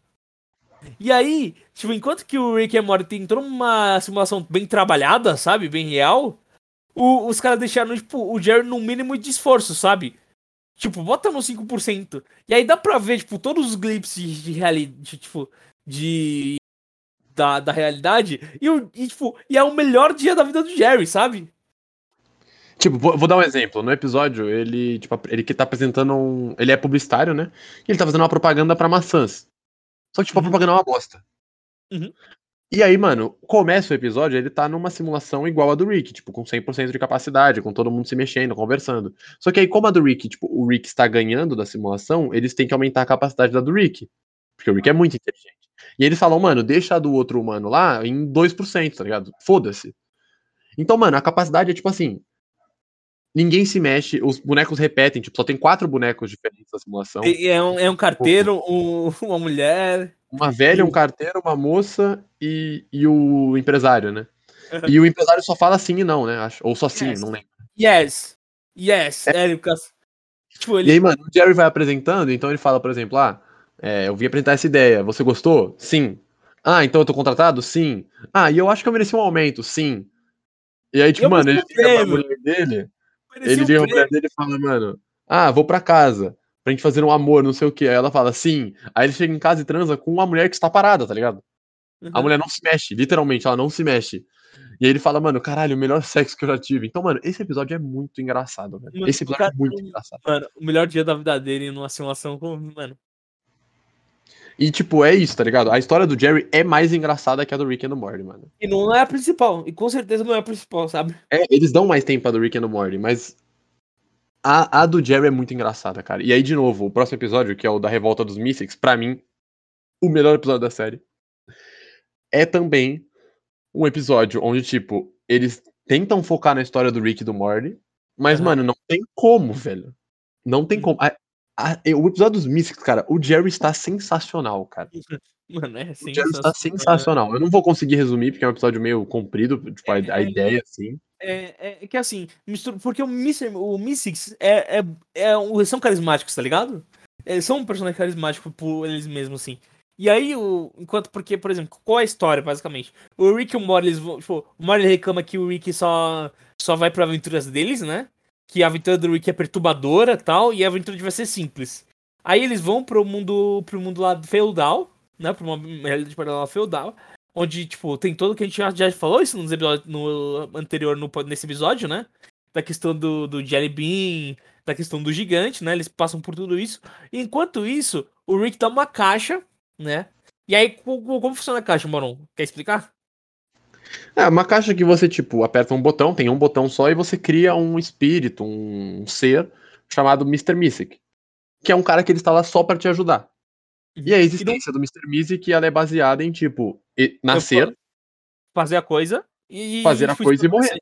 E aí, tipo, enquanto que o Rick e Morty tem toda uma simulação bem trabalhada, sabe? Bem real, o- os caras deixaram, tipo, o Jerry no mínimo de esforço, sabe? Tipo, bota no 5%. E aí dá pra ver, tipo, todos os glimpses de, de realidade, tipo, de... Da, da realidade. E, e, tipo, e é o melhor dia da vida do Jerry, sabe? Tipo, vou, vou dar um exemplo. No episódio, ele, tipo, ele que tá apresentando um. Ele é publicitário, né? E ele tá fazendo uma propaganda pra maçãs. Só que, tipo, Uhum. a propaganda é uma bosta. Uhum. E aí, mano, começa o episódio, ele tá numa simulação igual a do Rick, tipo, com 100% de capacidade, com todo mundo se mexendo, conversando. Só que aí, como a do Rick, tipo, o Rick está ganhando da simulação, eles têm que aumentar a capacidade da do Rick. Porque o Rick é muito inteligente. E eles falam, mano, deixa a do outro humano lá em 2%, tá ligado? Foda-se. Então, mano, a capacidade é tipo assim. Ninguém se mexe, os bonecos repetem, tipo, só tem quatro bonecos diferentes na simulação. E- É um, é um carteiro, um- uma mulher. Uma velha, um carteiro, uma moça e, e o empresário, né? E o empresário só fala sim e não, né? Acho. Ou só sim, Yes. não lembro. Yes. Yes. É, fica- Tipo, E ele. aí, mano, o Jerry vai apresentando, então ele fala, por exemplo, ah, é, eu vim apresentar essa ideia, você gostou? Sim. Ah, então eu tô contratado? Sim. Ah, e eu acho que eu mereci um aumento? Sim. E aí, tipo, Eu mano, ele liga pra mulher dele, ele um liga pra mulher dele e fala, mano, ah, vou pra casa, pra gente fazer um amor, não sei o que. Aí ela fala, sim. Aí ele chega em casa e transa com uma mulher que está parada, tá ligado? A Uhum. mulher não se mexe, literalmente, ela não se mexe. E aí ele fala, mano, caralho, o melhor sexo que eu já tive. Então, mano, esse episódio é muito engraçado, velho. Mano, Esse episódio cara- é muito engraçado. Mano, o melhor dia da vida dele numa simulação com. Mano. E, tipo, é isso, tá ligado? A história do Jerry é mais engraçada que a do Rick and Morty, mano. E não é a principal. E com certeza não é a principal, sabe? É, eles dão mais tempo a do Rick and Morty, mas a, a do Jerry é muito engraçada, cara. E aí, de novo, o próximo episódio, que é o da Revolta dos Mystics, pra mim, o melhor episódio da série, é também um episódio onde, tipo, eles tentam focar na história do Rick e do Morty, mas, Aham. mano, não tem como, velho. Não tem como. A- o episódio dos Mystics, cara, o Jerry está sensacional, cara. Mano, é O Jerry está sensacional. sensacional. Eu não vou conseguir resumir, porque é um episódio meio comprido, tipo, a, a É, é. ideia, assim. É, é que assim, porque o Mr. o Mystics é, é, é são carismáticos, tá ligado? Eles são um personagem carismático por eles mesmos, assim. E aí, o, enquanto, porque, por exemplo, qual é a história, basicamente? O Rick e o vão, tipo, o Morty reclama que o Rick só, só vai pra aventuras deles, né? Que a aventura do Rick é perturbadora tal, e a aventura vai ser simples. Aí eles vão pro mundo, pro mundo lá feudal, né? Pra uma realidade paralela feudal, onde, tipo, tem todo que a gente já, falou isso nos episódios, no anterior, no, nesse episódio, né? Da questão do, do Jelly Bean, da questão do gigante, né? Eles passam por tudo isso. Enquanto isso, o Rick tá numa caixa, né? E aí, co- co- como, funciona a caixa, Moron? Quer explicar? É, uma caixa que você, tipo, aperta um botão, tem um botão só, e você cria um espírito, um ser chamado Mr. Mystic. Que é um cara que ele está lá só pra te ajudar. E a existência do Mr. Mystic, ela é baseada em, tipo, nascer. Fazer a coisa e. Fazer a coisa e morrer.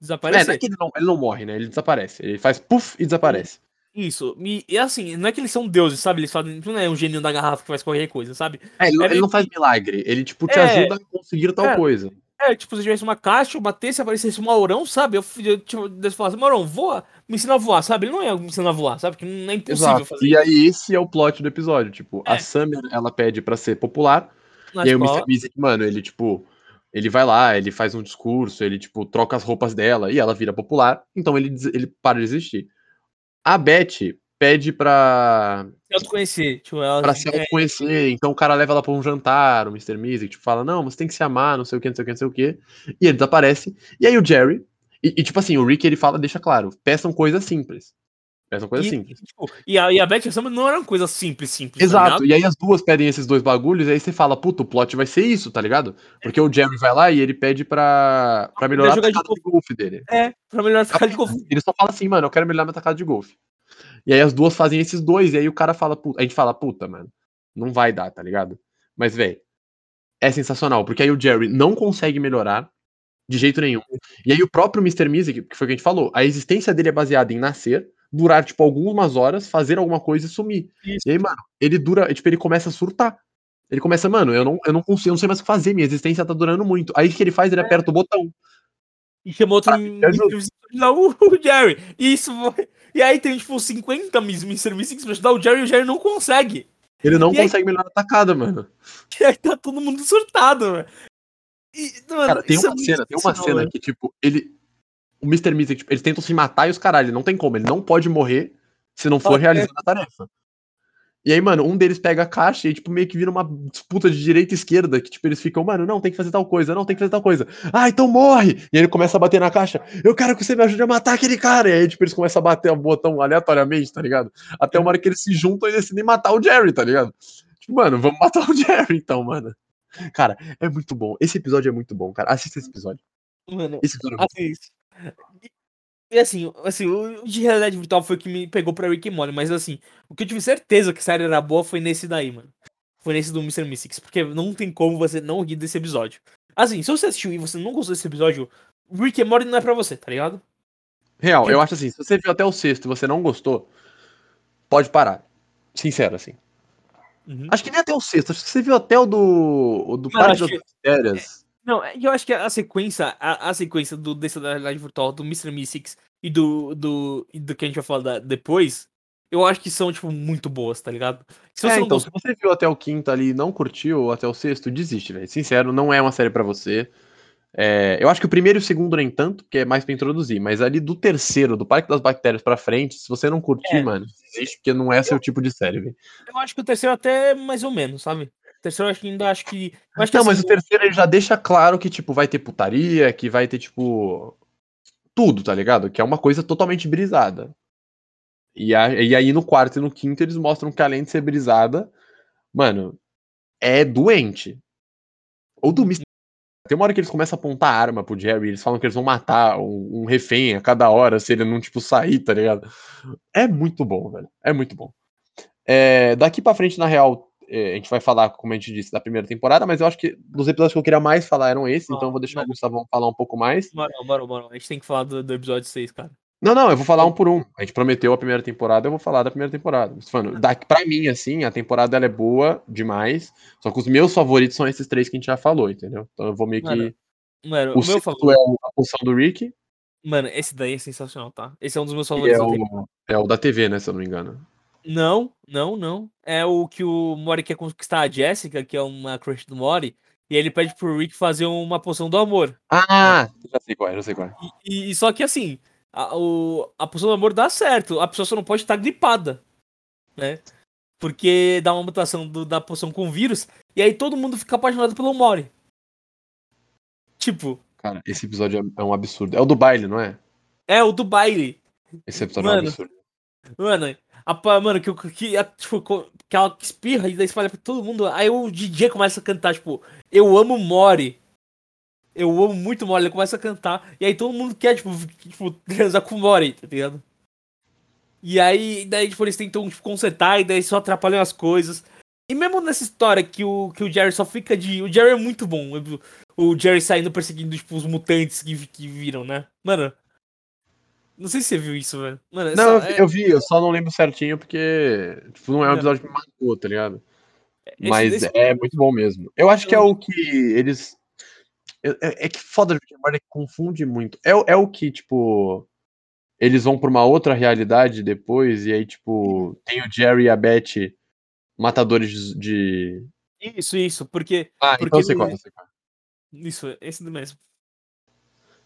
desaparecer. É, não é que ele não, ele não morre, né? Ele desaparece. Ele faz puff e desaparece. Isso. E, e assim, não é que eles são deuses, sabe? Eles fazem. Não é um gênio da garrafa que faz qualquer coisa, sabe? É, ele, não- É ele meio não faz milagre. Ele, tipo, te É. ajuda a conseguir tal É. coisa. É, tipo, se tivesse uma caixa, eu batesse, aparecesse um Maurão, sabe? Eu, eu tipo, Deus falasse, Maurão, voa, me ensina a voar, sabe? Ele não ia me ensinar a voar, sabe? Porque não é impossível Exato. fazer E aí, esse é o plot do episódio. Tipo, É. a Summer, ela pede pra ser popular. na E aí o. Mr. Mystic, mano, ele, tipo, ele vai lá, ele faz um discurso, ele, tipo, troca as roupas dela e ela vira popular, então ele, ele para de existir. A Beth pede pra, Se autoconhecer. Tipo, ela, pra se autoconhecer, então o cara leva ela pra um jantar, o Mr. Mystic, tipo, fala, não, você tem que se amar, não sei o que, não sei o que, não sei o que, e ele desaparece, e aí o Jerry, e, e, tipo assim, o Rick, ele fala, deixa claro, peçam coisas simples. Peçam coisas e, simples. tipo, e, a, e a Beth a Summer não eram coisas simples, simples. tá Exato, ligado? e aí as duas pedem esses dois bagulhos, e aí você fala, puta, o plot vai ser isso, tá ligado? Porque o Jerry vai lá e ele pede pra, pra melhorar a jogar de tacada de golfe dele. É, pra melhorar ficar de golfe. Ele só fala assim, mano, eu quero melhorar minha tacada de golfe. E aí as duas fazem esses dois, e aí o cara fala, puta, a gente fala, puta, mano, não vai dar, tá ligado? Mas, velho, é sensacional, porque aí o Jerry não consegue melhorar de jeito nenhum. E aí o próprio Mr. Music, que foi o que a gente falou, a existência dele é baseada em nascer, durar, tipo, algumas horas, fazer alguma coisa e sumir. Isso. E aí, mano, ele dura, tipo, ele começa a surtar. Ele começa, mano, eu não, eu não consigo, eu não sei mais o que fazer, minha existência tá durando muito. Aí o que ele faz? Ele aperta o botão. E chamou outro Ah, lá, o, Jerry. E isso foi. E aí tem, tipo, 50 Mr. Mystics pra ajudar o Jerry e o Jerry não consegue. Ele não E aí- consegue melhorar a tacada, mano. E aí tá todo mundo surtado, velho. E, mano, Cara, tem é uma muito cena, tem uma cena que, tipo, ele. O Mr. Mystic, tipo, eles tentam se matar e os caralho, não tem como, ele não pode morrer se não for Ah, é. realizando a tarefa. E aí, mano, um deles pega a caixa e, tipo, meio que vira uma disputa de direita e esquerda, que, tipo, eles ficam, mano, não, tem que fazer tal coisa, não, tem que fazer tal coisa. Ah, então morre! E aí ele começa a bater na caixa, eu quero que você me ajude a matar aquele cara! E aí, tipo, eles começam a bater o botão aleatoriamente, tá ligado? Até uma hora que eles se juntam e decidem matar o Jerry, tá ligado? Tipo, mano, vamos matar o Jerry então, mano. Cara, é muito bom. Esse episódio é muito bom, cara. Assista esse episódio. Mano, Esse episódio é assim. E- assim, assim, o de realidade virtual foi o que me pegou pra Rick and Morty, mas assim, o que eu tive certeza que a série era boa foi nesse daí, mano. Foi nesse do Mr. Mystics, porque não tem como você não rir desse episódio. Assim, se você assistiu e você não gostou desse episódio, Rick and Morty não é pra você, tá ligado? Real, Que- eu acho assim, se você viu até o sexto e você não gostou, pode parar. Sincero, assim. Uhum. Acho que nem até o sexto, acho que você viu até o do. O do Parque das Férias. Não, é eu acho que a sequência, a, a sequência do desse da realidade virtual, do Mr. Mystics e do, do, e do que a gente vai falar da- depois, eu acho que são, tipo, muito boas, tá ligado? Se É, então, gostou, se você viu até o quinto ali e não curtiu, ou até o sexto, desiste, velho. Sincero, não é uma série pra você. É, eu acho que o primeiro e o segundo nem tanto, porque é mais pra introduzir, mas ali do terceiro, do Parque das Bactérias pra frente, se você não curtir, É. mano, desiste, porque não é seu tipo de série, velho. eu acho que o terceiro até mais ou menos, sabe? O terceiro eu acho que ainda acho que. Eu acho que Não, mas assim, o terceiro ele já deixa claro que, tipo, vai ter putaria, que vai ter, tipo. Tudo, tá ligado? Que é uma coisa totalmente brisada. E, a- e aí no quarto e no quinto eles mostram que além de ser brisada, mano, é doente. Ou do Mr. Tem uma hora que eles começam a apontar arma pro Jerry, eles falam que eles vão matar um, um refém a cada hora se ele não, tipo, sair, tá ligado? É muito bom, velho. É muito bom. É, daqui pra frente, na real, a gente vai falar, como a gente disse, da primeira temporada, mas eu acho que dos episódios que eu queria mais falar eram esses, então eu vou deixar o Mano. Gustavão falar um pouco mais. Bora, bora, bora. A gente tem que falar do, do episódio 6, cara. Não, não, eu vou falar um por um. A gente prometeu a primeira temporada, eu vou falar da primeira temporada. Mas, Mano, daqui, pra mim, assim, a temporada ela é boa demais. Só que os meus favoritos são esses três que a gente já falou, entendeu? Então eu vou meio que. Mano, Mano, o o meu favorito. é o- a poção do Rick, Mano, esse daí é sensacional, tá? Esse é um dos meus favoritos é o, é o da TV, né, se eu não me engano. Não, não, não. É o que o Mori quer conquistar a Jessica, que é uma crush do Mori, e ele pede pro Rick fazer uma poção do amor. Ah, já sei qual é, já sei qual é. E, e- só que assim, a, o, a poção do amor dá certo, a pessoa só não pode estar gripada, né? Porque dá uma mutação do- da poção com vírus, e aí todo mundo fica apaixonado pelo Mori. Tipo, Cara, esse episódio é, é um absurdo. É o do baile, não é? é o do baile. Esse episódio é um Mano. absurdo. Mano, a, mano, que, que, a, tipo, que ela espirra e daí espalha pra todo mundo. Aí o DJ começa a cantar, tipo, eu amo Mori. Eu amo muito Mori. Ele começa a cantar. E aí todo mundo quer, tipo, tipo transar com Mori, tá ligado? E aí, daí, tipo, eles tentam tipo, consertar e daí só atrapalham as coisas. E mesmo nessa história que o, que o Jerry só fica de. O Jerry é muito bom. O Jerry saindo perseguindo, tipo, os mutantes que, que viram, né? Mano. Não sei se você viu isso, velho. Mano, é Não, eu vi- é- eu vi, eu só não lembro certinho porque tipo, não é um Não. episódio que me marcou, tá ligado? esse- Mas esse- é muito bom mesmo. Eu acho que é o que eles. É, é- é que foda, porque agora é que confunde muito. É, o- é o que, tipo. Eles vão pra uma outra realidade depois, e aí, tipo, tem o Jerry e a Beth matadores de. Isso, isso, porque. Ah, Porque então eu sei ele- qual, eu sei qual. Isso, esse mesmo.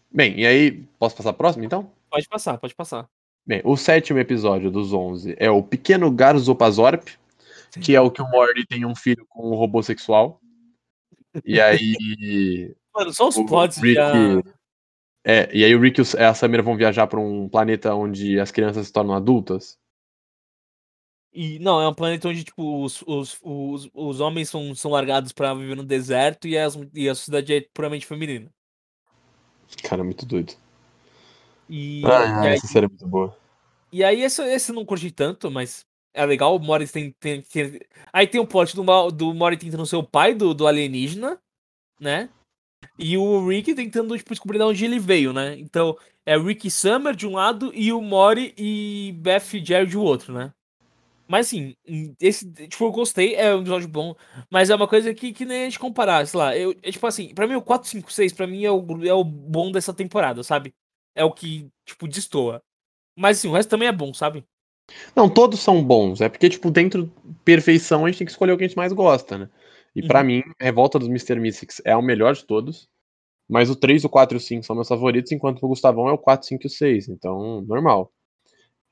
Bem, e aí, posso passar próximo então? Pode passar, pode passar. Bem, o sétimo episódio dos 11 é o Pequeno Garzopazorp, que é o que o Morty tem um filho com um robô sexual. E aí. Mano, só os plots Rick. já. É, e aí o Rick e a Samira vão viajar pra um planeta onde as crianças se tornam adultas. E, não, é um planeta onde, tipo, os, os, os, os homens são, são largados pra viver no deserto e, as, e a sociedade é puramente feminina. Cara, muito doido. E, Ai, e ai, aí, essa série é muito boa. e aí esse, esse eu não curti tanto, mas é legal. O Morris tem, tem, tem- Aí tem o plot do, do Morris tentando ser o pai do, do alienígena, né? E o Rick tentando, tipo, descobrir de onde ele veio, né? Então, é Rick e Summer de um lado e o Mori e Beth e Jerry de outro, né? Mas assim, esse, tipo, eu gostei, é um episódio bom, mas é uma coisa que, que nem a gente comparar, sei lá, eu, é, tipo assim, pra mim o 4, 5, 6, pra mim é o, é o bom dessa temporada, sabe? É o que, tipo, destoa. Mas assim, o resto também é bom, sabe? Não, todos são bons. É porque, tipo, dentro de perfeição a gente tem que escolher o que a gente mais gosta, né? E pra Uhum. mim, Revolta dos Mr. Mystics é o melhor de todos. Mas o 3, o 4 e o 5 são meus favoritos, enquanto o Gustavão é o 4, 5 e o 6. Então, normal.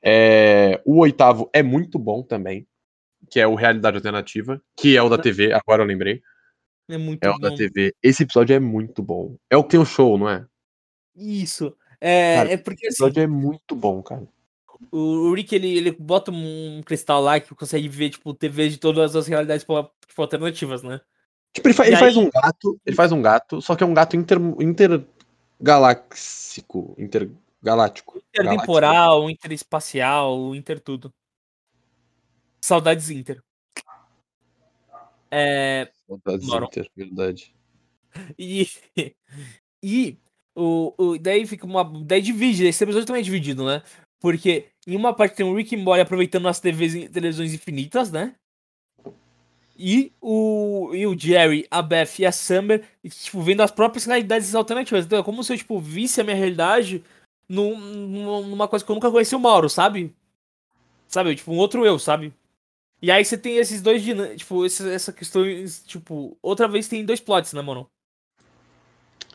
É, O oitavo é muito bom também, que é o Realidade Alternativa, que é o da TV, agora eu lembrei. É muito É o bom. da TV. Esse episódio é muito bom. É o que tem o show, não é? Isso. É, Cara, é porque Esse assim, episódio é muito bom, cara. o Rick ele, ele bota um cristal lá que consegue ver, tipo, TV de todas as realidades tipo, alternativas, né? Tipo, ele, fa- ele faz aí- um gato, ele faz um gato, só que é um gato inter, intergaláxico, intergaláctico. Intertemporal, interespacial, inter tudo. Saudades Inter. É, Saudades Moro. Inter, verdade. e, e O, o, daí fica uma. Daí divide, esse episódio também é dividido, né? Porque em uma parte tem o Rick e Morty aproveitando as TVs, televisões infinitas, né? E o, e o Jerry, a Beth e a Summer, tipo, vendo as próprias realidades alternativas. Então é como se eu, tipo, visse a minha realidade num, numa coisa que eu nunca conheci o Mauro, sabe? Sabe? Tipo, um outro eu, sabe? E aí você tem esses dois tipo, essa, questão, tipo, outra vez tem dois plots, né, mano?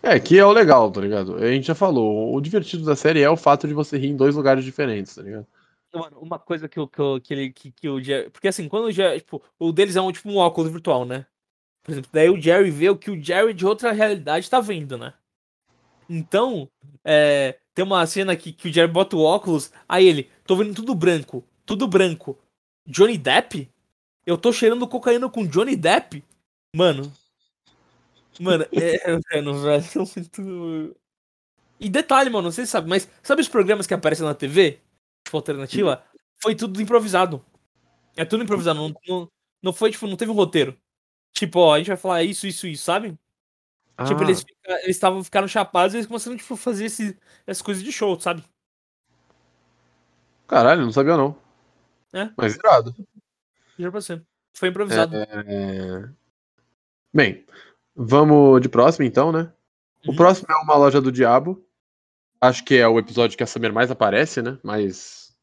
É, que é o legal, tá ligado? A gente já falou, o divertido da série é o fato de você rir em dois lugares diferentes, tá ligado? Mano, uma coisa que, que, que, ele, que, que o Jerry. Porque assim, quando o Jerry. Tipo, o deles é um tipo um óculos virtual, né? Por exemplo, daí o Jerry vê o que o Jerry de outra realidade tá vendo, né? Então, é, tem uma cena que, que o Jerry bota o óculos, aí ele, tô vendo tudo branco, tudo branco. Johnny Depp? Eu tô cheirando cocaína com Johnny Depp? Mano. Mano, é, mano, velho, muito. E detalhe, mano, não sei se sabe, mas sabe os programas que aparecem na TV? Tipo, alternativa? Foi tudo improvisado. É tudo improvisado. Não, não, não foi, tipo, não teve um roteiro. Tipo, ó, a gente vai falar isso, isso, isso, sabe? Ah. Tipo, eles, eles tavam, ficaram chapados e eles começaram, tipo, fazer esse, essas coisas de show, sabe? Caralho, não sabia não. É. Mas irado. Juro pra. Foi improvisado. É... é. Bem, vamos de próximo então, né? O uhum. próximo é Uma Loja do Diabo. Acho que é o episódio que a Summer mais aparece, né? Mas.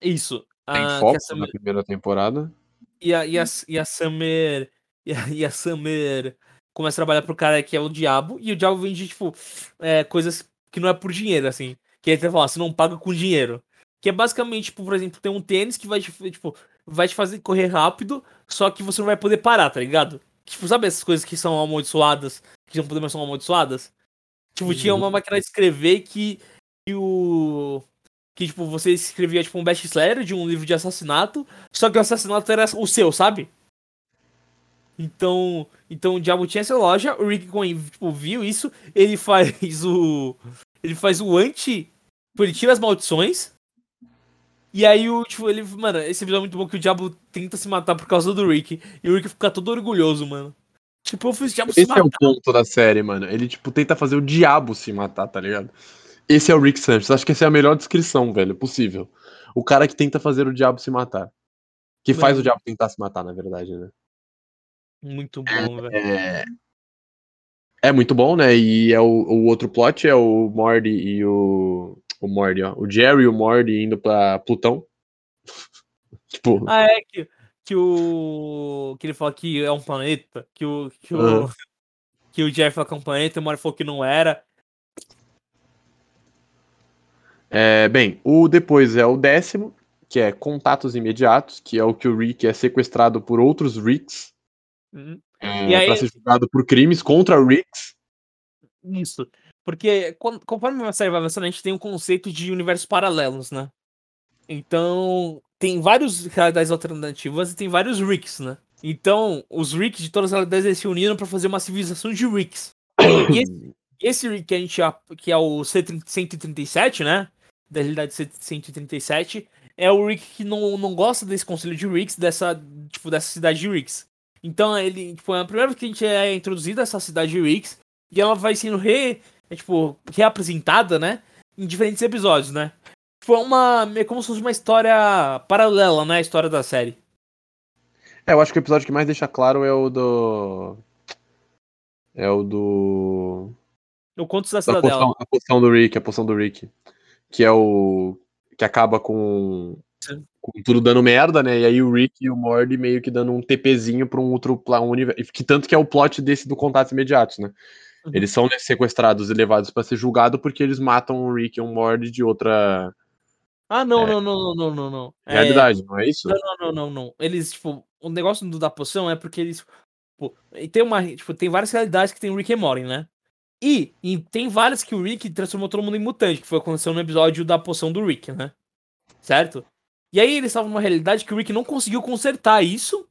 Isso. Tem ah, foco Summer... na primeira temporada. E a, e a, e a Summer. E a, e a Summer começa a trabalhar pro cara que é o diabo. E o diabo vende, tipo, é, coisas que não é por dinheiro, assim. Que ele fala, você não paga com dinheiro. Que é basicamente, tipo, por exemplo, tem um tênis que vai tipo, vai te fazer correr rápido, só que você não vai poder parar, tá ligado? Tipo, sabe essas coisas que são amaldiçoadas, que não podemos ser amaldiçoadas? Tipo, tinha uma máquina de escrever que, que o. Que, tipo, você escrevia, tipo, um best-seller de um livro de assassinato, só que o assassinato era o seu, sabe? Então, então o Diabo tinha essa loja, o Rick Cohen, tipo, viu isso, ele faz o. Ele faz o anti. Tipo, ele tira as maldições. E aí o, tipo, ele. Mano, esse episódio é muito bom que o Diabo tenta se matar por causa do Rick. E o Rick fica todo orgulhoso, mano. Tipo, eu fiz o diabo Esse se matar. é o ponto da série, mano. Ele, tipo, tenta fazer o diabo se matar, tá ligado? Esse é o Rick Sanchez. Acho que essa é a melhor descrição, velho, possível. O cara que tenta fazer o diabo se matar. Que mano. faz o diabo tentar se matar, na verdade, né? Muito bom, velho. É... é muito bom, né? E é o, o outro plot é o Morty e o. O Morty, ó. O Jerry e o Morty indo pra Plutão. tipo. Ah, é que que o. que ele fala que é um planeta, que o. que o, uhum. que o Jeff fala que é um planeta, o Mario falou que não era. É, bem, o depois é o décimo, que é Contatos Imediatos, que é o que o Rick é sequestrado por outros Ricks. Uhum. É, aí... Pra ser julgado por crimes contra Ricks. Isso. Porque conforme a série vai avançando, a gente tem um conceito de universos paralelos, né? Então, tem vários realidades alternativas e tem vários Ricks, né? Então, os Ricks de todas as realidades se uniram para fazer uma civilização de Ricks. e esse, esse Rick que a gente que é o C137, né? Da realidade C137, é o Rick que não, não gosta desse conselho de Ricks, dessa, tipo, dessa cidade de Ricks. Então, ele, tipo, é a primeira vez que a gente é introduzido a essa cidade de Ricks, e ela vai sendo re, é, tipo, reapresentada, né? Em diferentes episódios, né? Foi uma. É como se fosse uma história paralela, né? A história da série. É, eu acho que o episódio que mais deixa claro é o do. É o do. O Contos da Cidadela. A poção, a poção do Rick, a poção do Rick. Que é o. Que acaba com. Com tudo dando merda, né? E aí o Rick e o Morty meio que dando um TPzinho pra um outro um universo. Que tanto que é o plot desse do Contatos Imediatos, né? Uhum. Eles são sequestrados e levados para ser julgados porque eles matam o Rick e o Morty de outra ah, não, é. não, não, não, não, não. Realidade, é... não é isso? Não, não, não, não, não. Eles, tipo, o negócio do da poção é porque eles. Tipo, tem uma. Tipo, tem várias realidades que tem o Rick e Morty, né? E, e, tem várias que o Rick transformou todo mundo em mutante, que foi aconteceu no episódio da poção do Rick, né? Certo? E aí eles estavam numa realidade que o Rick não conseguiu consertar isso,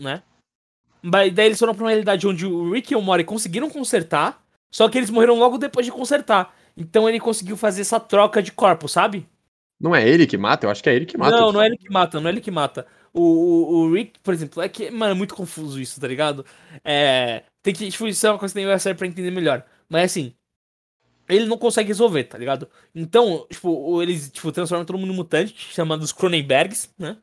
né? Mas daí eles foram pra uma realidade onde o Rick e o Morty conseguiram consertar, só que eles morreram logo depois de consertar. Então ele conseguiu fazer essa troca de corpo, sabe? Não é ele que mata? Eu acho que é ele que mata. Não, não é ele que mata, não é ele que mata. O, o, o Rick, por exemplo, é que, mano, é muito confuso isso, tá ligado? É. Tem que. Tipo, isso é uma coisa que tem que ser pra entender melhor. Mas assim. ele não consegue resolver, tá ligado? Então, tipo, eles tipo, transformam todo mundo em mutante, chamando os Cronenbergs, né?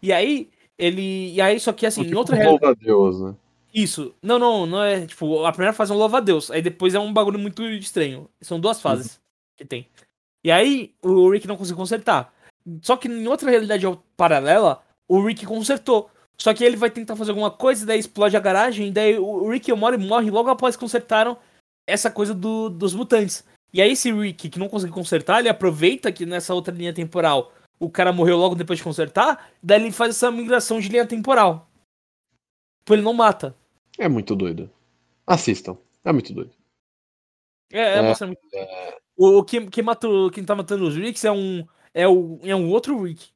E aí, ele. E aí, só que assim, tipo, em outra louva a Deus, né? Isso. Não, não, não é. Tipo, a primeira fase é um louva a Deus. Aí depois é um bagulho muito estranho. São duas fases que tem. E aí, o Rick não conseguiu consertar. Só que em outra realidade paralela, o Rick consertou. Só que ele vai tentar fazer alguma coisa, daí explode a garagem, e daí o Rick e o Mori morrem logo após consertaram essa coisa do, dos mutantes. E aí esse Rick, que não conseguiu consertar, ele aproveita que nessa outra linha temporal o cara morreu logo depois de consertar, daí ele faz essa migração de linha temporal. Tipo, ele não mata. É muito doido. Assistam. É muito doido. É, é, É, muito. O, o que, quem, mata, o- quem tá matando os Ricks é um. É, o, é um outro Rick.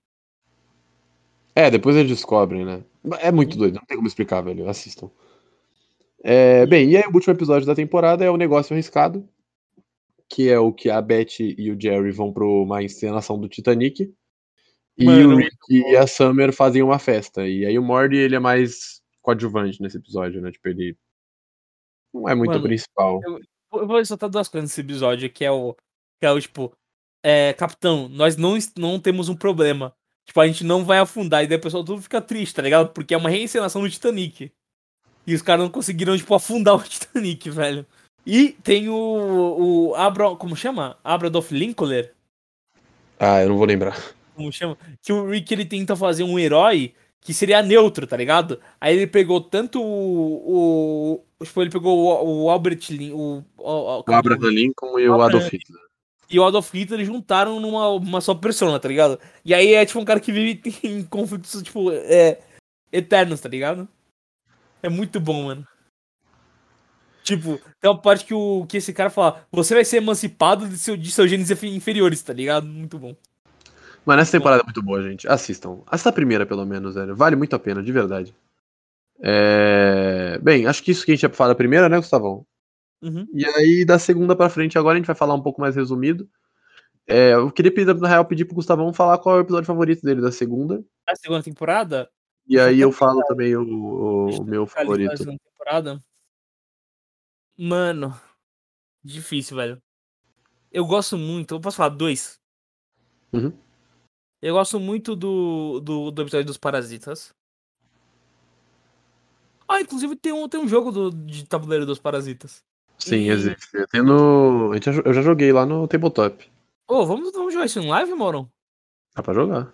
É, depois eles descobrem, né? É muito doido, não tem como explicar, velho. Assistam. É, bem, e aí o último episódio da temporada é o negócio arriscado, que é o que a Beth e o Jerry vão pra uma encenação do Titanic. E Mano, o Rick e a Summer fazem uma festa. E aí o Morty, ele é mais coadjuvante nesse episódio, né? Tipo, ele não é muito Mano, principal. Eu vou ressaltar duas coisas nesse episódio, que é o. Que é o tipo. É, capitão, nós não, não temos um problema. Tipo, a gente não vai afundar. E daí o pessoal tudo fica triste, tá ligado? Porque é uma reencenação do Titanic. E os caras não conseguiram, tipo, afundar o Titanic, velho. E tem o. o Abra. Como chama? Abradolf Linklater. Ah, eu não vou lembrar. Como chama? Que o Rick ele tenta fazer um herói que seria neutro, tá ligado? Aí ele pegou tanto o. o tipo, ele pegou o, o Albert Lin, o, o, O Abraham Lincoln e o Adolf Hitler. e o Adolf Hitler juntaram numa uma só persona, tá ligado? E aí é tipo um cara que vive em conflitos, tipo, é, eternos, tá ligado? É muito bom, mano. Tipo, tem uma parte que, o, que esse cara fala, você vai ser emancipado de, seu, de seus genes infe- inferiores, tá ligado? Muito bom. Mano, essa temporada é muito boa, gente. Assistam. Assista a primeira, pelo menos, velho. Vale muito a pena, de verdade. É... Bem, acho que isso que a gente ia falar da primeira, né, Gustavão? Uhum. E aí, da segunda pra frente, agora a gente vai falar um pouco mais resumido. É, eu queria, pedir, na real, pedir pro Gustavão falar qual é o episódio favorito dele da segunda. A segunda temporada, E aí eu falo também o, o- o eu meu favorito. segunda temporada. Mano, difícil, velho. Eu gosto muito. Eu posso falar dois? Uhum. Eu gosto muito do, do, do episódio dos Parasitas. Ah, inclusive tem um, tem um jogo do, de tabuleiro dos Parasitas. Sim, E- existe. Já- Eu já joguei lá no Tabletop. Ô, vamos, vamos jogar isso em live, Moron? Dá pra jogar.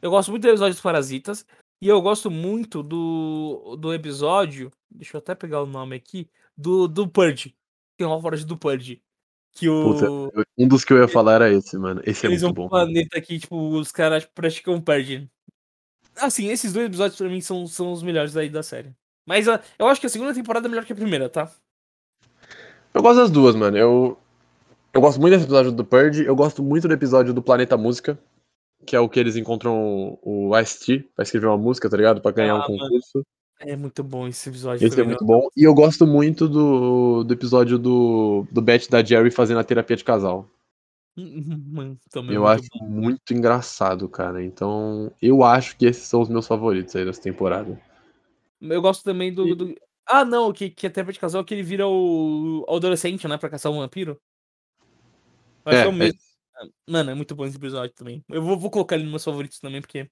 Eu gosto muito do episódio dos Parasitas. E eu gosto muito do, do episódio. Deixa eu até pegar o nome aqui. Do, do Purge. Tem uma forte do Purge. Que o. Puta, um dos que eu ia falar era esse, mano. Esse é Eles muito vão bom. planeta que, tipo, os caras praticam purge. Assim, esses dois episódios pra mim são, são os melhores aí da série. Mas ah, eu acho que a segunda temporada é melhor que a primeira, tá? Eu gosto das duas, mano. Eu, eu gosto muito desse episódio do Purge. Eu gosto muito do episódio do Planeta Música. Que é o que eles encontram o Ice-T pra escrever uma música, tá ligado? Pra ganhar Ah, um mano. É muito bom esse episódio. Esse é muito bom. E eu gosto muito do, do episódio do, do Beth e da Jerry fazendo a terapia de casal. também Eu muito acho muito engraçado, cara. Então, eu acho que esses são os meus favoritos aí dessa temporada. bom. Eu gosto também do. do- Ah, não, que, que até de casal que ele vira o, o adolescente, né? Pra caçar um vampiro. Eu acho É, que é o é- mesmo. Mano, é muito bom esse episódio também. Eu vou, vou colocar ele nos meus favoritos também, porque.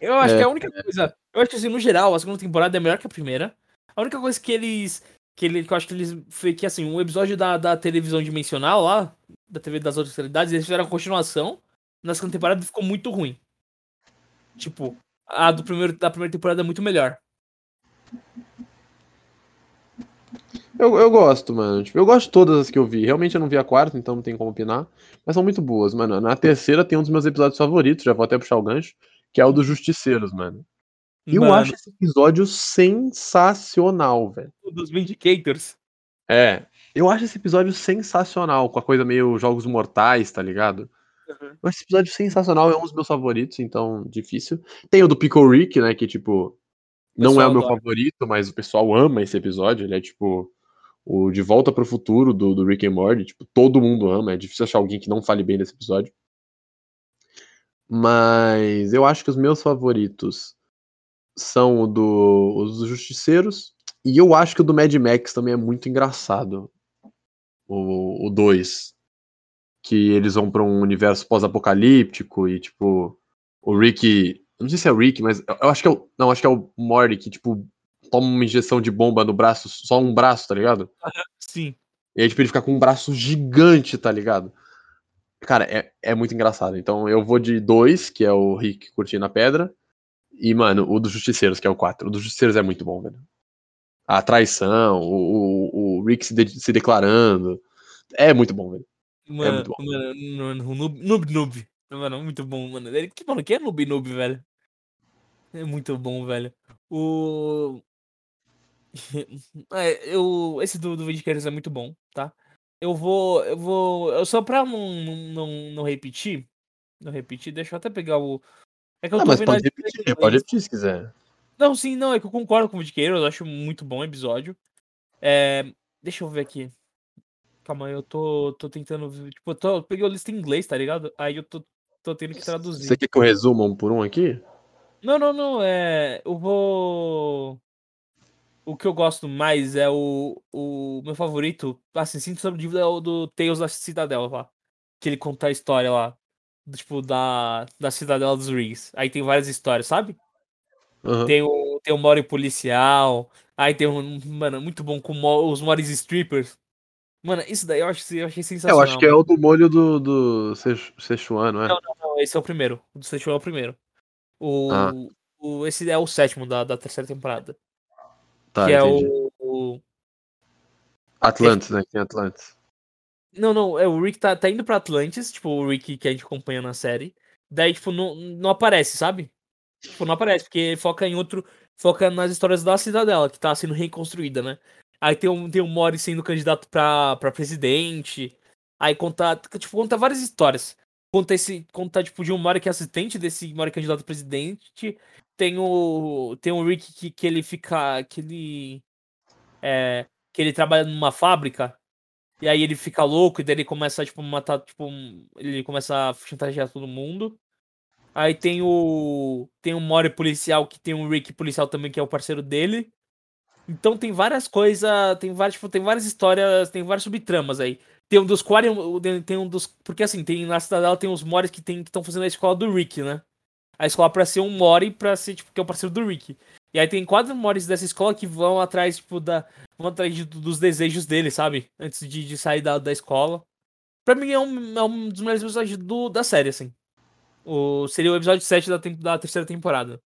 Eu acho É, que a única coisa. Eu acho que assim, no geral, a segunda temporada é melhor que a primeira. A única coisa que eles. Que, ele, que eu acho que eles. Foi que assim, o episódio da, da televisão dimensional lá, da TV das outras realidades, eles fizeram a continuação. Na segunda temporada ficou muito ruim. Tipo, a do primeiro, da primeira temporada é muito melhor. Eu, eu gosto, mano. Tipo, eu gosto de todas as que eu vi. Realmente eu não vi a quarta, então não tem como opinar. Mas são muito boas, mano. Na terceira tem um dos meus episódios favoritos, já vou até puxar o gancho, que é o dos Justiceiros, mano. Eu Mano, acho esse episódio sensacional, velho. o dos Vindicators. É. Eu acho esse episódio sensacional, com a coisa meio Jogos Mortais, tá ligado? Eu acho esse episódio sensacional, é um dos meus favoritos, então difícil. Tem o do Pickle Rick, né, que tipo, não é o meu adora. favorito, mas o pessoal ama esse episódio, ele é tipo o De Volta pro Futuro do, do Rick and Morty, tipo, todo mundo ama, é difícil achar alguém que não fale bem desse episódio. Mas eu acho que os meus favoritos são o do, os dos Justiceiros, e eu acho que o do Mad Max também é muito engraçado. o 2, que eles vão pra um universo pós-apocalíptico e, tipo, o Rick. eu Não sei se é o Rick, mas eu acho que é o. Não, acho que é o Morty que, tipo, toma uma injeção de bomba no braço, só um braço, tá ligado? Sim. E aí, tipo, ele fica com um braço gigante, tá ligado? Cara, é, é muito engraçado. Então eu vou de dois, que é o Rick curtindo a pedra. E, mano, o dos Justiceiros, que é o 4. O dos Justiceiros é muito bom, velho. A traição, o, o, o Rick se, de- se declarando. É muito bom, velho. Mano, muito bom. mano, noob, noob, noob. Mano, muito bom, mano. Ele, que, mano, que é noob, noob, velho? É muito bom, velho. O. É, eu, esse do, do Vindiqueiros é muito bom, tá? Eu vou. Eu vou. Eu só pra não, não, não, não repetir. Não repetir, deixa eu até pegar o. É que eu Ah, tô mas pode repetir, em pode inglês. repetir se quiser. Não, sim, não, é que eu concordo com o Vindiqueiros, eu acho muito bom o episódio. É, deixa eu ver aqui. Calma aí, eu tô, tô tentando. ver- Tipo, eu, tô, eu peguei a lista em inglês, tá ligado? Aí eu tô, tô tendo que traduzir. Você quer que eu resuma um por um aqui? Não, não, não, é. Eu vou. O que eu gosto mais é o. O meu favorito, assim, sem sombra de dúvida, é o do Tales da Cidadela lá. Que ele conta a história lá. do, tipo, da, da Cidadela dos Rings. Aí tem várias histórias, sabe? Aham. Tem o, tem o Mori policial. Aí tem um. Mano, muito bom com os Moris strippers. Mano, isso daí eu, acho, eu achei É, sensacional. eu acho que é o do molho do, do Szechuan, não é? Não, não, não, esse é o primeiro. O do Seixuan é o primeiro. O, Ah. o, esse é o sétimo da, da terceira temporada. Tá, que é entendi. o, o- Atlantis, né? Tem Atlantis. Não, não, é o Rick tá, tá indo pra Atlantis, tipo, o Rick que a gente acompanha na série. Daí, tipo, não, não aparece, sabe? Tipo, não aparece, porque foca em outro. Foca nas histórias da cidadela, que tá sendo reconstruída, né? Aí tem um, tem um Mori sendo candidato pra, pra presidente. Aí conta. Tipo, conta várias histórias. Conta esse. Conta, tipo, de um Mori que é assistente desse Mori candidato a presidente. Tem o. Tem o Rick que, que ele fica. Que ele. É. Que ele trabalha numa fábrica. E aí ele fica louco, e daí ele começa, tipo, matar, tipo, um- ele começa a chantagear todo mundo. Aí tem o. Tem o Mori policial, que tem o Rick policial também, que é o parceiro dele. Então tem várias coisas. Tem várias, tipo, tem várias histórias, tem várias subtramas aí. Tem um dos Quarry, tem um dos. Porque assim, tem na cidadela tem os Moris que estão fazendo a escola do Rick, né? A escola pra ser um Mori, pra ser, tipo, que é o parceiro do Rick. E aí tem quatro Moris dessa escola que vão atrás, tipo, da. Vão atrás de- dos desejos dele, sabe? Antes de, de sair da, da escola. Pra mim é um, é um dos melhores episódios do, da série, assim. O, seria o episódio 7 da, da terceira temporada.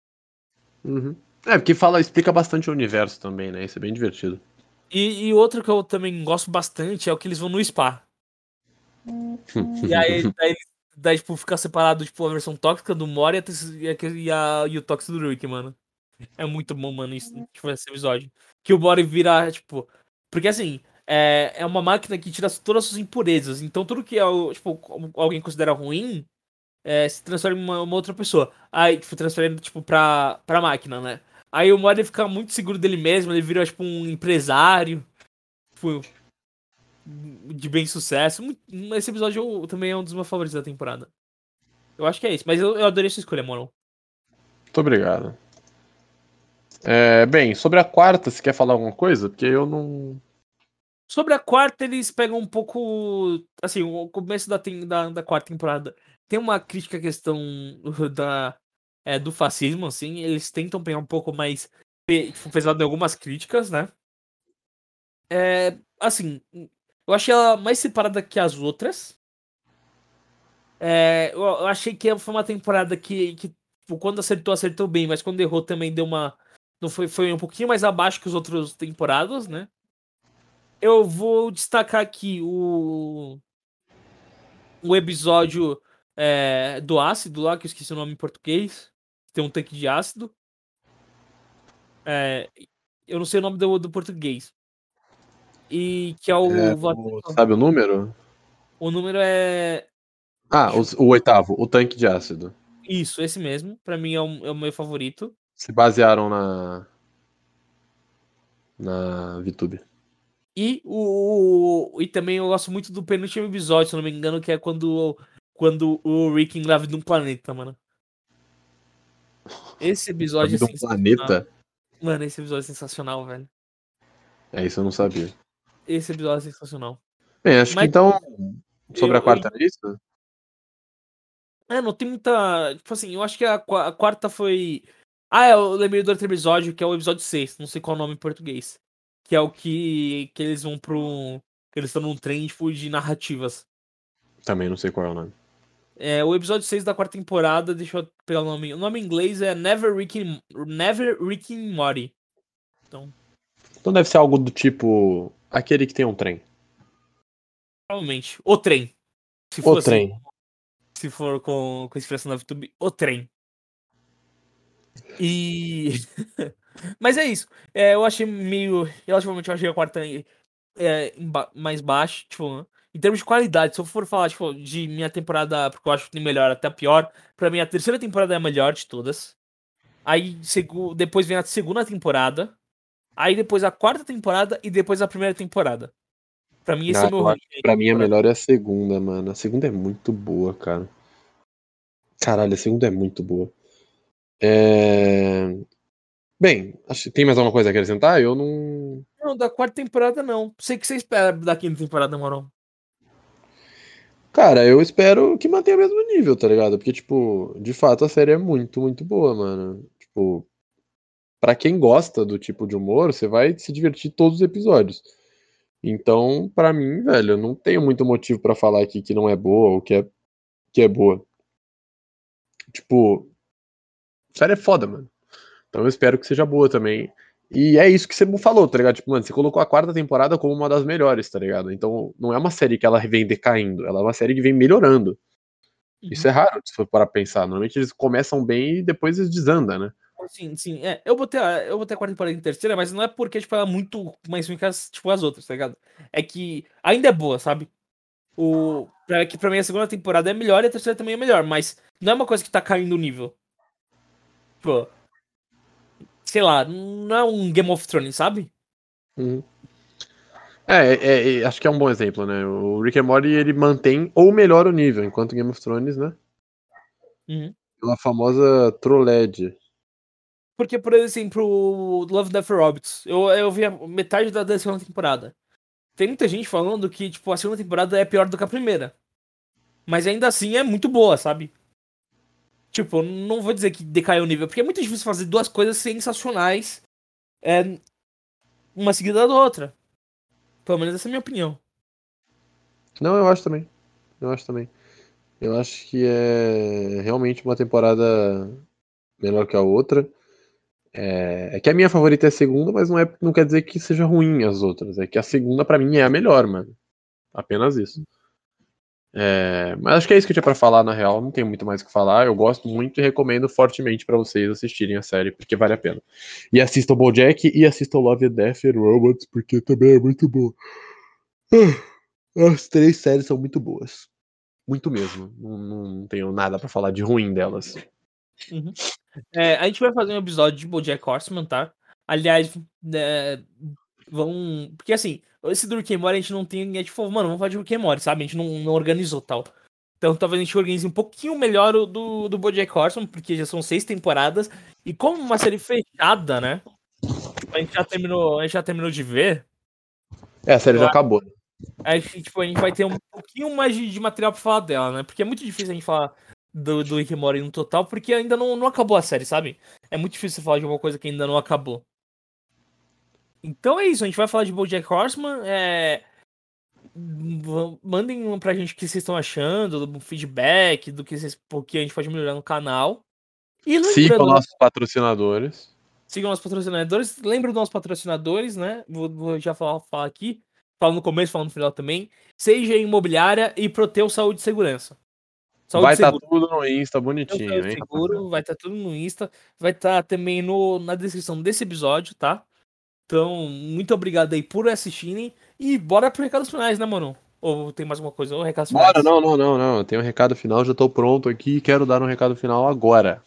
Uhum. É, porque fala, explica bastante o universo também, né? Isso é bem divertido. E, e outro que eu também gosto bastante é o que eles vão no spa. E aí, daí, daí tipo, fica separado, tipo, a versão tóxica do Mori e, a, e, a, e, o tóxico do Rick, mano. É muito bom, mano, isso, tipo, esse episódio. Que o Mori vira, tipo... Porque, assim, é, é uma máquina que tira todas as suas impurezas. Então, tudo que é, tipo, alguém considera ruim, é, se transforma em uma, uma outra pessoa. Aí, tipo, transferindo, tipo, pra, pra máquina, né? Aí o Mori fica muito seguro dele mesmo, ele vira, tipo, um empresário. Tipo, de bem sucesso. Esse episódio eu- também é um dos meus favoritos da temporada. Eu acho que é isso, mas eu, eu adorei sua escolha, Moron. Muito obrigado. É, bem, sobre a quarta, você quer falar alguma coisa? Porque eu não. Sobre a quarta, eles pegam um pouco. Assim, o começo da, tem- da, da quarta temporada tem uma crítica à questão da, é, do fascismo, assim. Eles tentam pegar um pouco mais tipo, pesado em algumas críticas, né? É, assim, eu achei ela mais separada que as outras. É, eu, achei que foi uma temporada que, que tipo, quando acertou, acertou bem, mas quando errou também deu uma. Não foi, foi um pouquinho mais abaixo que os outros temporadas, né? Eu vou destacar aqui o. O episódio é, do ácido lá, que eu esqueci o nome em português. Tem um tanque de ácido. É, eu não sei o nome do, do português. E que é o. É, o- sabe o número? o número é. Ah, o, o oitavo, o tanque de ácido. Isso, esse mesmo. Pra mim é o, é o meu favorito. Se basearam na. Na VTube. E o, E também eu gosto muito do penúltimo episódio, se eu não me engano, que é quando, quando o Rick engravida um planeta, mano. Esse episódio é sensacional. planeta? Mano, esse episódio é sensacional, velho. É isso, eu não sabia. Esse episódio é sensacional. Bem, acho Mas- que então, sobre eu- a quarta lista, É, não tem muita. Tipo assim, eu acho que a, a quarta foi. Ah, eu lembrei do outro episódio, que é o episódio 6, não sei qual é o nome em português. Que é o que, que eles vão pro. Eles estão num trem, tipo, de narrativas. também não sei qual é o nome. É, o episódio 6 da quarta temporada, deixa eu pegar o nome. O nome em inglês é Never Rick and, Never Rick and Morty. Então, Então deve ser algo do tipo aquele que tem um trem. provavelmente. O trem. Se O for assim, trem. se for com, com expressão na VTube, o trem. E. Mas é isso. É, eu achei meio. Relativamente, eu achei a quarta é, mais baixa. Tipo, em termos de qualidade, se eu for falar tipo, de minha temporada, porque eu acho que tem melhor até a pior, pra mim a terceira temporada é a melhor de todas. Aí depois vem a segunda temporada. Aí depois a quarta temporada e depois a primeira temporada. Pra mim, esse é o meu ranking Pra mim a melhor é a segunda, mano. A segunda é muito boa, cara. Caralho, a segunda é muito boa. É... Bem, acho que tem mais alguma coisa a acrescentar? Eu não. Não, da quarta temporada não. Sei que você espera da quinta temporada, Moron. Cara, eu espero que mantenha o mesmo nível, tá ligado? Porque, tipo, de fato a série é muito, muito boa, mano. Tipo, pra quem gosta do tipo de humor, você vai se divertir todos os episódios. Então, pra mim, velho, eu não tenho muito motivo pra falar aqui que não é boa ou que é, que é boa. Tipo, série é foda, mano. Então eu espero que seja boa também. E é isso que você falou, tá ligado? Tipo, mano, você colocou a quarta temporada como uma das melhores, tá ligado? Então não é uma série que ela vem decaindo, ela é uma série que vem melhorando. Isso é raro, se for para pensar. Normalmente eles começam bem e depois eles desandam, né? Sim, sim. É, eu botei a, eu botei a quarta temporada em terceira, mas não é porque, tipo, ela é muito mais ruim que as, tipo, as outras, tá ligado? É que ainda é boa, sabe? O, é que pra mim a segunda temporada é melhor e a terceira também é melhor, mas não é uma coisa que tá caindo o nível. Pô. Sei lá, não é um Game of Thrones, sabe? Uhum. É, é, é, acho que é um bom exemplo, né? O Rick and Morty ele mantém ou melhora o nível, enquanto Game of Thrones, né? Uhum. Pela famosa troled. Porque, por exemplo, o Love, Death Robots, eu, eu vi metade da, da segunda temporada. Tem muita gente falando que, tipo, a segunda temporada é pior do que a primeira. Mas ainda assim é muito boa, sabe? Tipo, não vou dizer que decaiu o nível, porque é muito difícil fazer duas coisas sensacionais é, uma seguida da outra. Pelo menos essa é a minha opinião. Não, eu acho também. Eu acho também. Eu acho que é realmente uma temporada melhor que a outra. É, é que a minha favorita é a segunda, mas não, é, não quer dizer que seja ruim as outras. É que a segunda, pra mim, é a melhor, mano. Apenas isso. É, mas acho que é isso que eu tinha pra falar, na real. Não tem muito mais o que falar. Eu gosto muito e recomendo fortemente pra vocês assistirem a série, porque vale a pena. E assistam o Bojack e assistam Love, Death and Robots, porque também é muito bom. Ah, As três séries são muito boas. Muito mesmo. Não, não tenho nada pra falar de ruim delas. É, a gente vai fazer um episódio de BoJack Horseman, tá? Aliás, é, vão... Porque assim, esse do Rick Morty a gente não tem... A gente falou, mano, vamos falar de Rick Morty, sabe? A gente não, não organizou tal. Então talvez a gente organize um pouquinho melhor o do, do BoJack Horseman, porque já são seis temporadas. E como uma série fechada, né? A gente já terminou, a gente já terminou de ver. É, a série já acabou. né? Aí, tipo, a gente vai ter um pouquinho mais de, de material pra falar dela, né? Porque é muito difícil a gente falar do, do Rick Morty no total, porque ainda não, não acabou a série, sabe? É muito difícil você falar de uma coisa que ainda não acabou. Então é isso, a gente vai falar de BoJack Horseman, é... Mandem pra gente o que vocês estão achando, do feedback, do que, vocês, o que a gente pode melhorar no canal. E Sigam nossos patrocinadores. sigam nossos patrocinadores. Lembra dos nossos patrocinadores, né? Vou, vou já falar, falar aqui. Falo no começo, falo no final também. Seja Imobiliária e Proteu Saúde e Segurança. Saúde Vai estar Seguro. tudo no Insta, bonitinho, Saúde hein? Seguro, vai estar tudo no Insta. Vai estar também no, na descrição desse episódio, tá? Então, muito obrigado aí por assistirem. E bora pro recados finais, né, mano? Ou tem mais alguma coisa? Ou recados finais? Bora, não, não, não, não. Eu tenho um recado final, já tô pronto aqui e quero dar um recado final agora.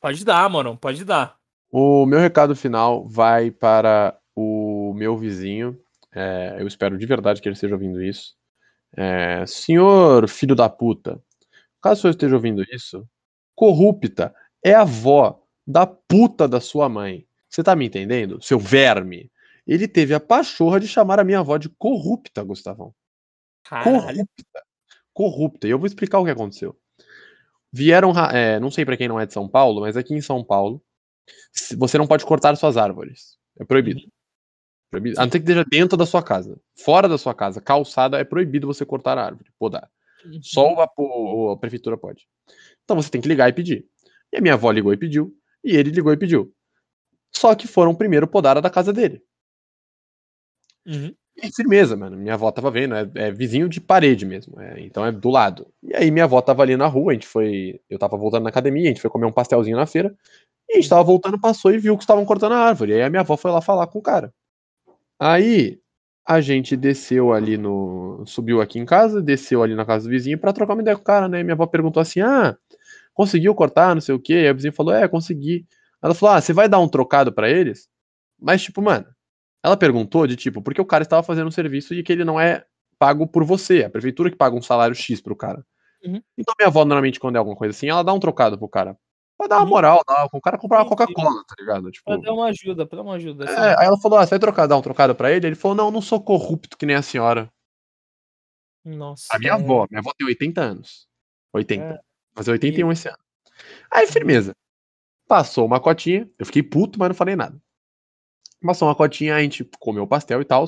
Pode dar, mano. Pode dar. O meu recado final vai para o meu vizinho. É, eu espero de verdade que ele esteja ouvindo isso. É, senhor filho da puta, caso o senhor esteja ouvindo isso, corrupta é a avó da puta da sua mãe. Você tá me entendendo? Seu verme. Ele teve a pachorra de chamar a minha avó de corrupta, Gustavão. Caralho. corrupta. Corrupta. E eu vou explicar o que aconteceu. Vieram, ra- é, não sei pra quem não é de São Paulo, mas aqui em São Paulo, você não pode cortar suas árvores. É proibido. Proibido. A não ser que esteja dentro da sua casa. Fora da sua casa, calçada, é proibido você cortar a árvore, podar. Só a, o- a prefeitura pode. Então você tem que ligar e pedir. E a minha avó ligou e pediu, e ele ligou e pediu. Só que foram primeiro podar a da casa dele. Uhum. E firmeza, mano. Minha avó tava vendo, é, é vizinho de parede mesmo. é, então é do lado. E aí minha avó tava ali na rua, a gente foi. Eu tava voltando na academia, a gente foi comer um pastelzinho na feira. E a gente tava voltando, passou e viu que estavam cortando a árvore. E aí a minha avó foi lá falar com o cara. Aí a gente desceu ali no. Subiu aqui em casa, desceu ali na casa do vizinho pra trocar uma ideia com o cara, né? E minha avó perguntou assim: ah, conseguiu cortar, não sei o quê? Aí o vizinho falou: é, consegui. Ela falou: ah, você vai dar um trocado pra eles? Mas, tipo, mano, ela perguntou de tipo, porque o cara estava fazendo um serviço e que ele não é pago por você, a prefeitura que paga um salário X pro cara. Uhum. Então minha avó, normalmente, quando é alguma coisa assim, ela dá um trocado pro cara. Pra dar uma moral, dá, o cara sim. Coca-Cola, tá ligado? Tipo, Pra dar uma ajuda, pra dar uma ajuda. assim. é, aí ela falou, ah, você vai trocar, dar um trocado pra ele? Ele falou, não, não sou corrupto que nem a senhora. Nossa. A minha é. avó, minha avó tem 80 anos. 80. É. Fazer 81 esse ano. Aí, firmeza. Passou uma cotinha, eu fiquei puto, mas não falei nada. Passou uma cotinha, a gente comeu pastel e tal.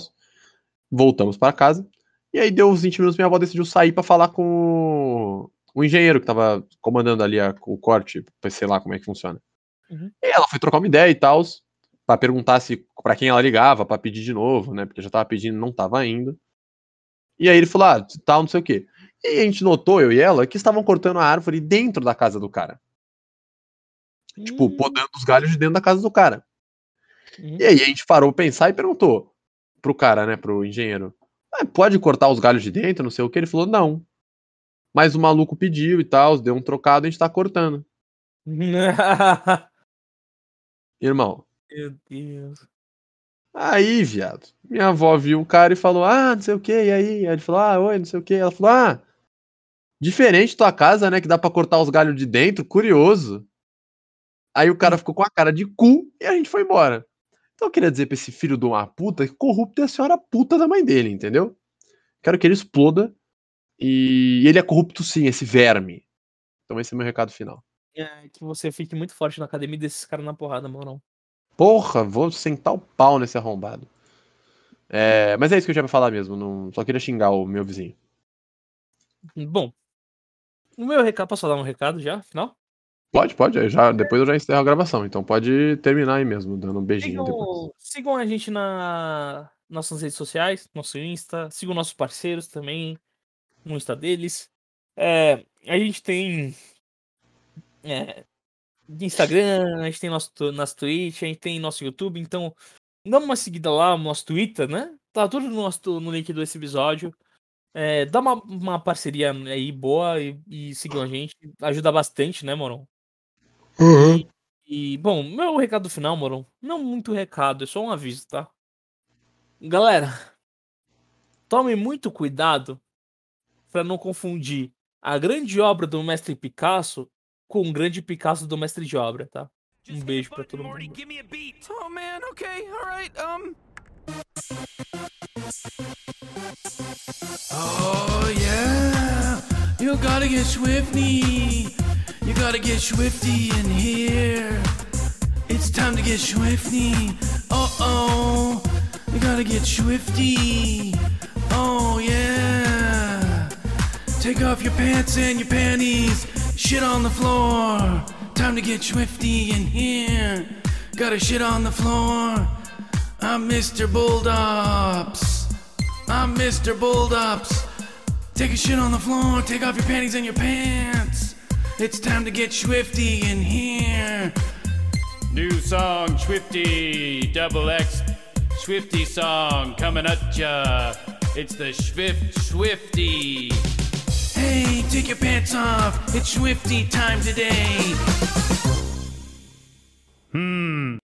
Voltamos para casa. E aí deu uns 20 minutos, minha avó decidiu sair pra falar com o- engenheiro que tava comandando ali a- o corte, sei lá como é que funciona. Uhum. E ela foi trocar uma ideia e tal, pra perguntar se para quem ela ligava, pra pedir de novo, né? Porque já tava pedindo, não tava indo. E aí ele falou: "Ah, tal, não sei o quê". E a gente notou, eu e ela, que estavam cortando a árvore dentro da casa do cara. Tipo, Hum, podando os galhos de dentro da casa do cara. uhum. E aí a gente parou pensar e perguntou pro cara, né, pro engenheiro: "Ah, pode cortar os galhos de dentro, não sei o que? Ele falou: não. Mas o maluco pediu e tal, deu um trocado, a gente tá cortando. Irmão, Meu Deus. aí, viado, minha avó viu o cara e falou: ah, não sei o que, e aí? Aí ele falou: ah, oi, não sei o que. Ela falou: ah, diferente tua casa, né, que dá pra cortar os galhos de dentro, curioso. Aí o cara ficou com a cara de cu e a gente foi embora. Então eu queria dizer pra esse filho de uma puta que corrupto é a senhora puta da mãe dele, entendeu? Quero que ele exploda. E ele é corrupto sim, esse verme. Então esse é o meu recado final. É, que você fique muito forte na academia desses caras na porrada, mano. Porra, vou sentar o pau nesse arrombado. É, mas é isso que eu tinha pra falar mesmo. Não, só queria xingar o meu vizinho. Bom. O meu recado, posso dar um recado já, final? Pode, pode. Já, depois eu já encerro a gravação. Então pode terminar aí mesmo, dando um beijinho depois. Sigam, sigam a gente na nossas redes sociais, nosso Insta, sigam nossos parceiros também Insta deles. É, a gente tem é, Instagram, a gente tem nosso nosso Twitch, a gente tem nosso YouTube, então dá uma seguida lá no nosso Twitter, né? Tá tudo no, nosso, no link desse episódio. É, dá uma, uma parceria aí boa e, e sigam a gente. Ajuda bastante, né, Moron? E, bom, meu recado final, Moron, não muito recado, é só um aviso, tá? Galera, tome muito cuidado para não confundir a grande obra do mestre Picasso com o grande Picasso do mestre de obra, tá? Um beijo pra todo mundo. Oh man, okay, all right. Um. Oh yeah, you gotta get swifty. You gotta get swifty in here. It's time to get swifty. Uh oh, you gotta get swifty. Oh yeah. Take off your pants and your panties. Shit on the floor. Time to get swifty in here. Gotta shit on the floor. I'm Mr. Bulldops. I'm Mr. Bulldops. Take a shit on the floor. Take off your panties and your pants. It's time to get swifty in here. New song, Swifty, double X, Swifty song coming at ya. It's the Swift Swifty. Hey, take your pants off. It's swifty time today. Hmm,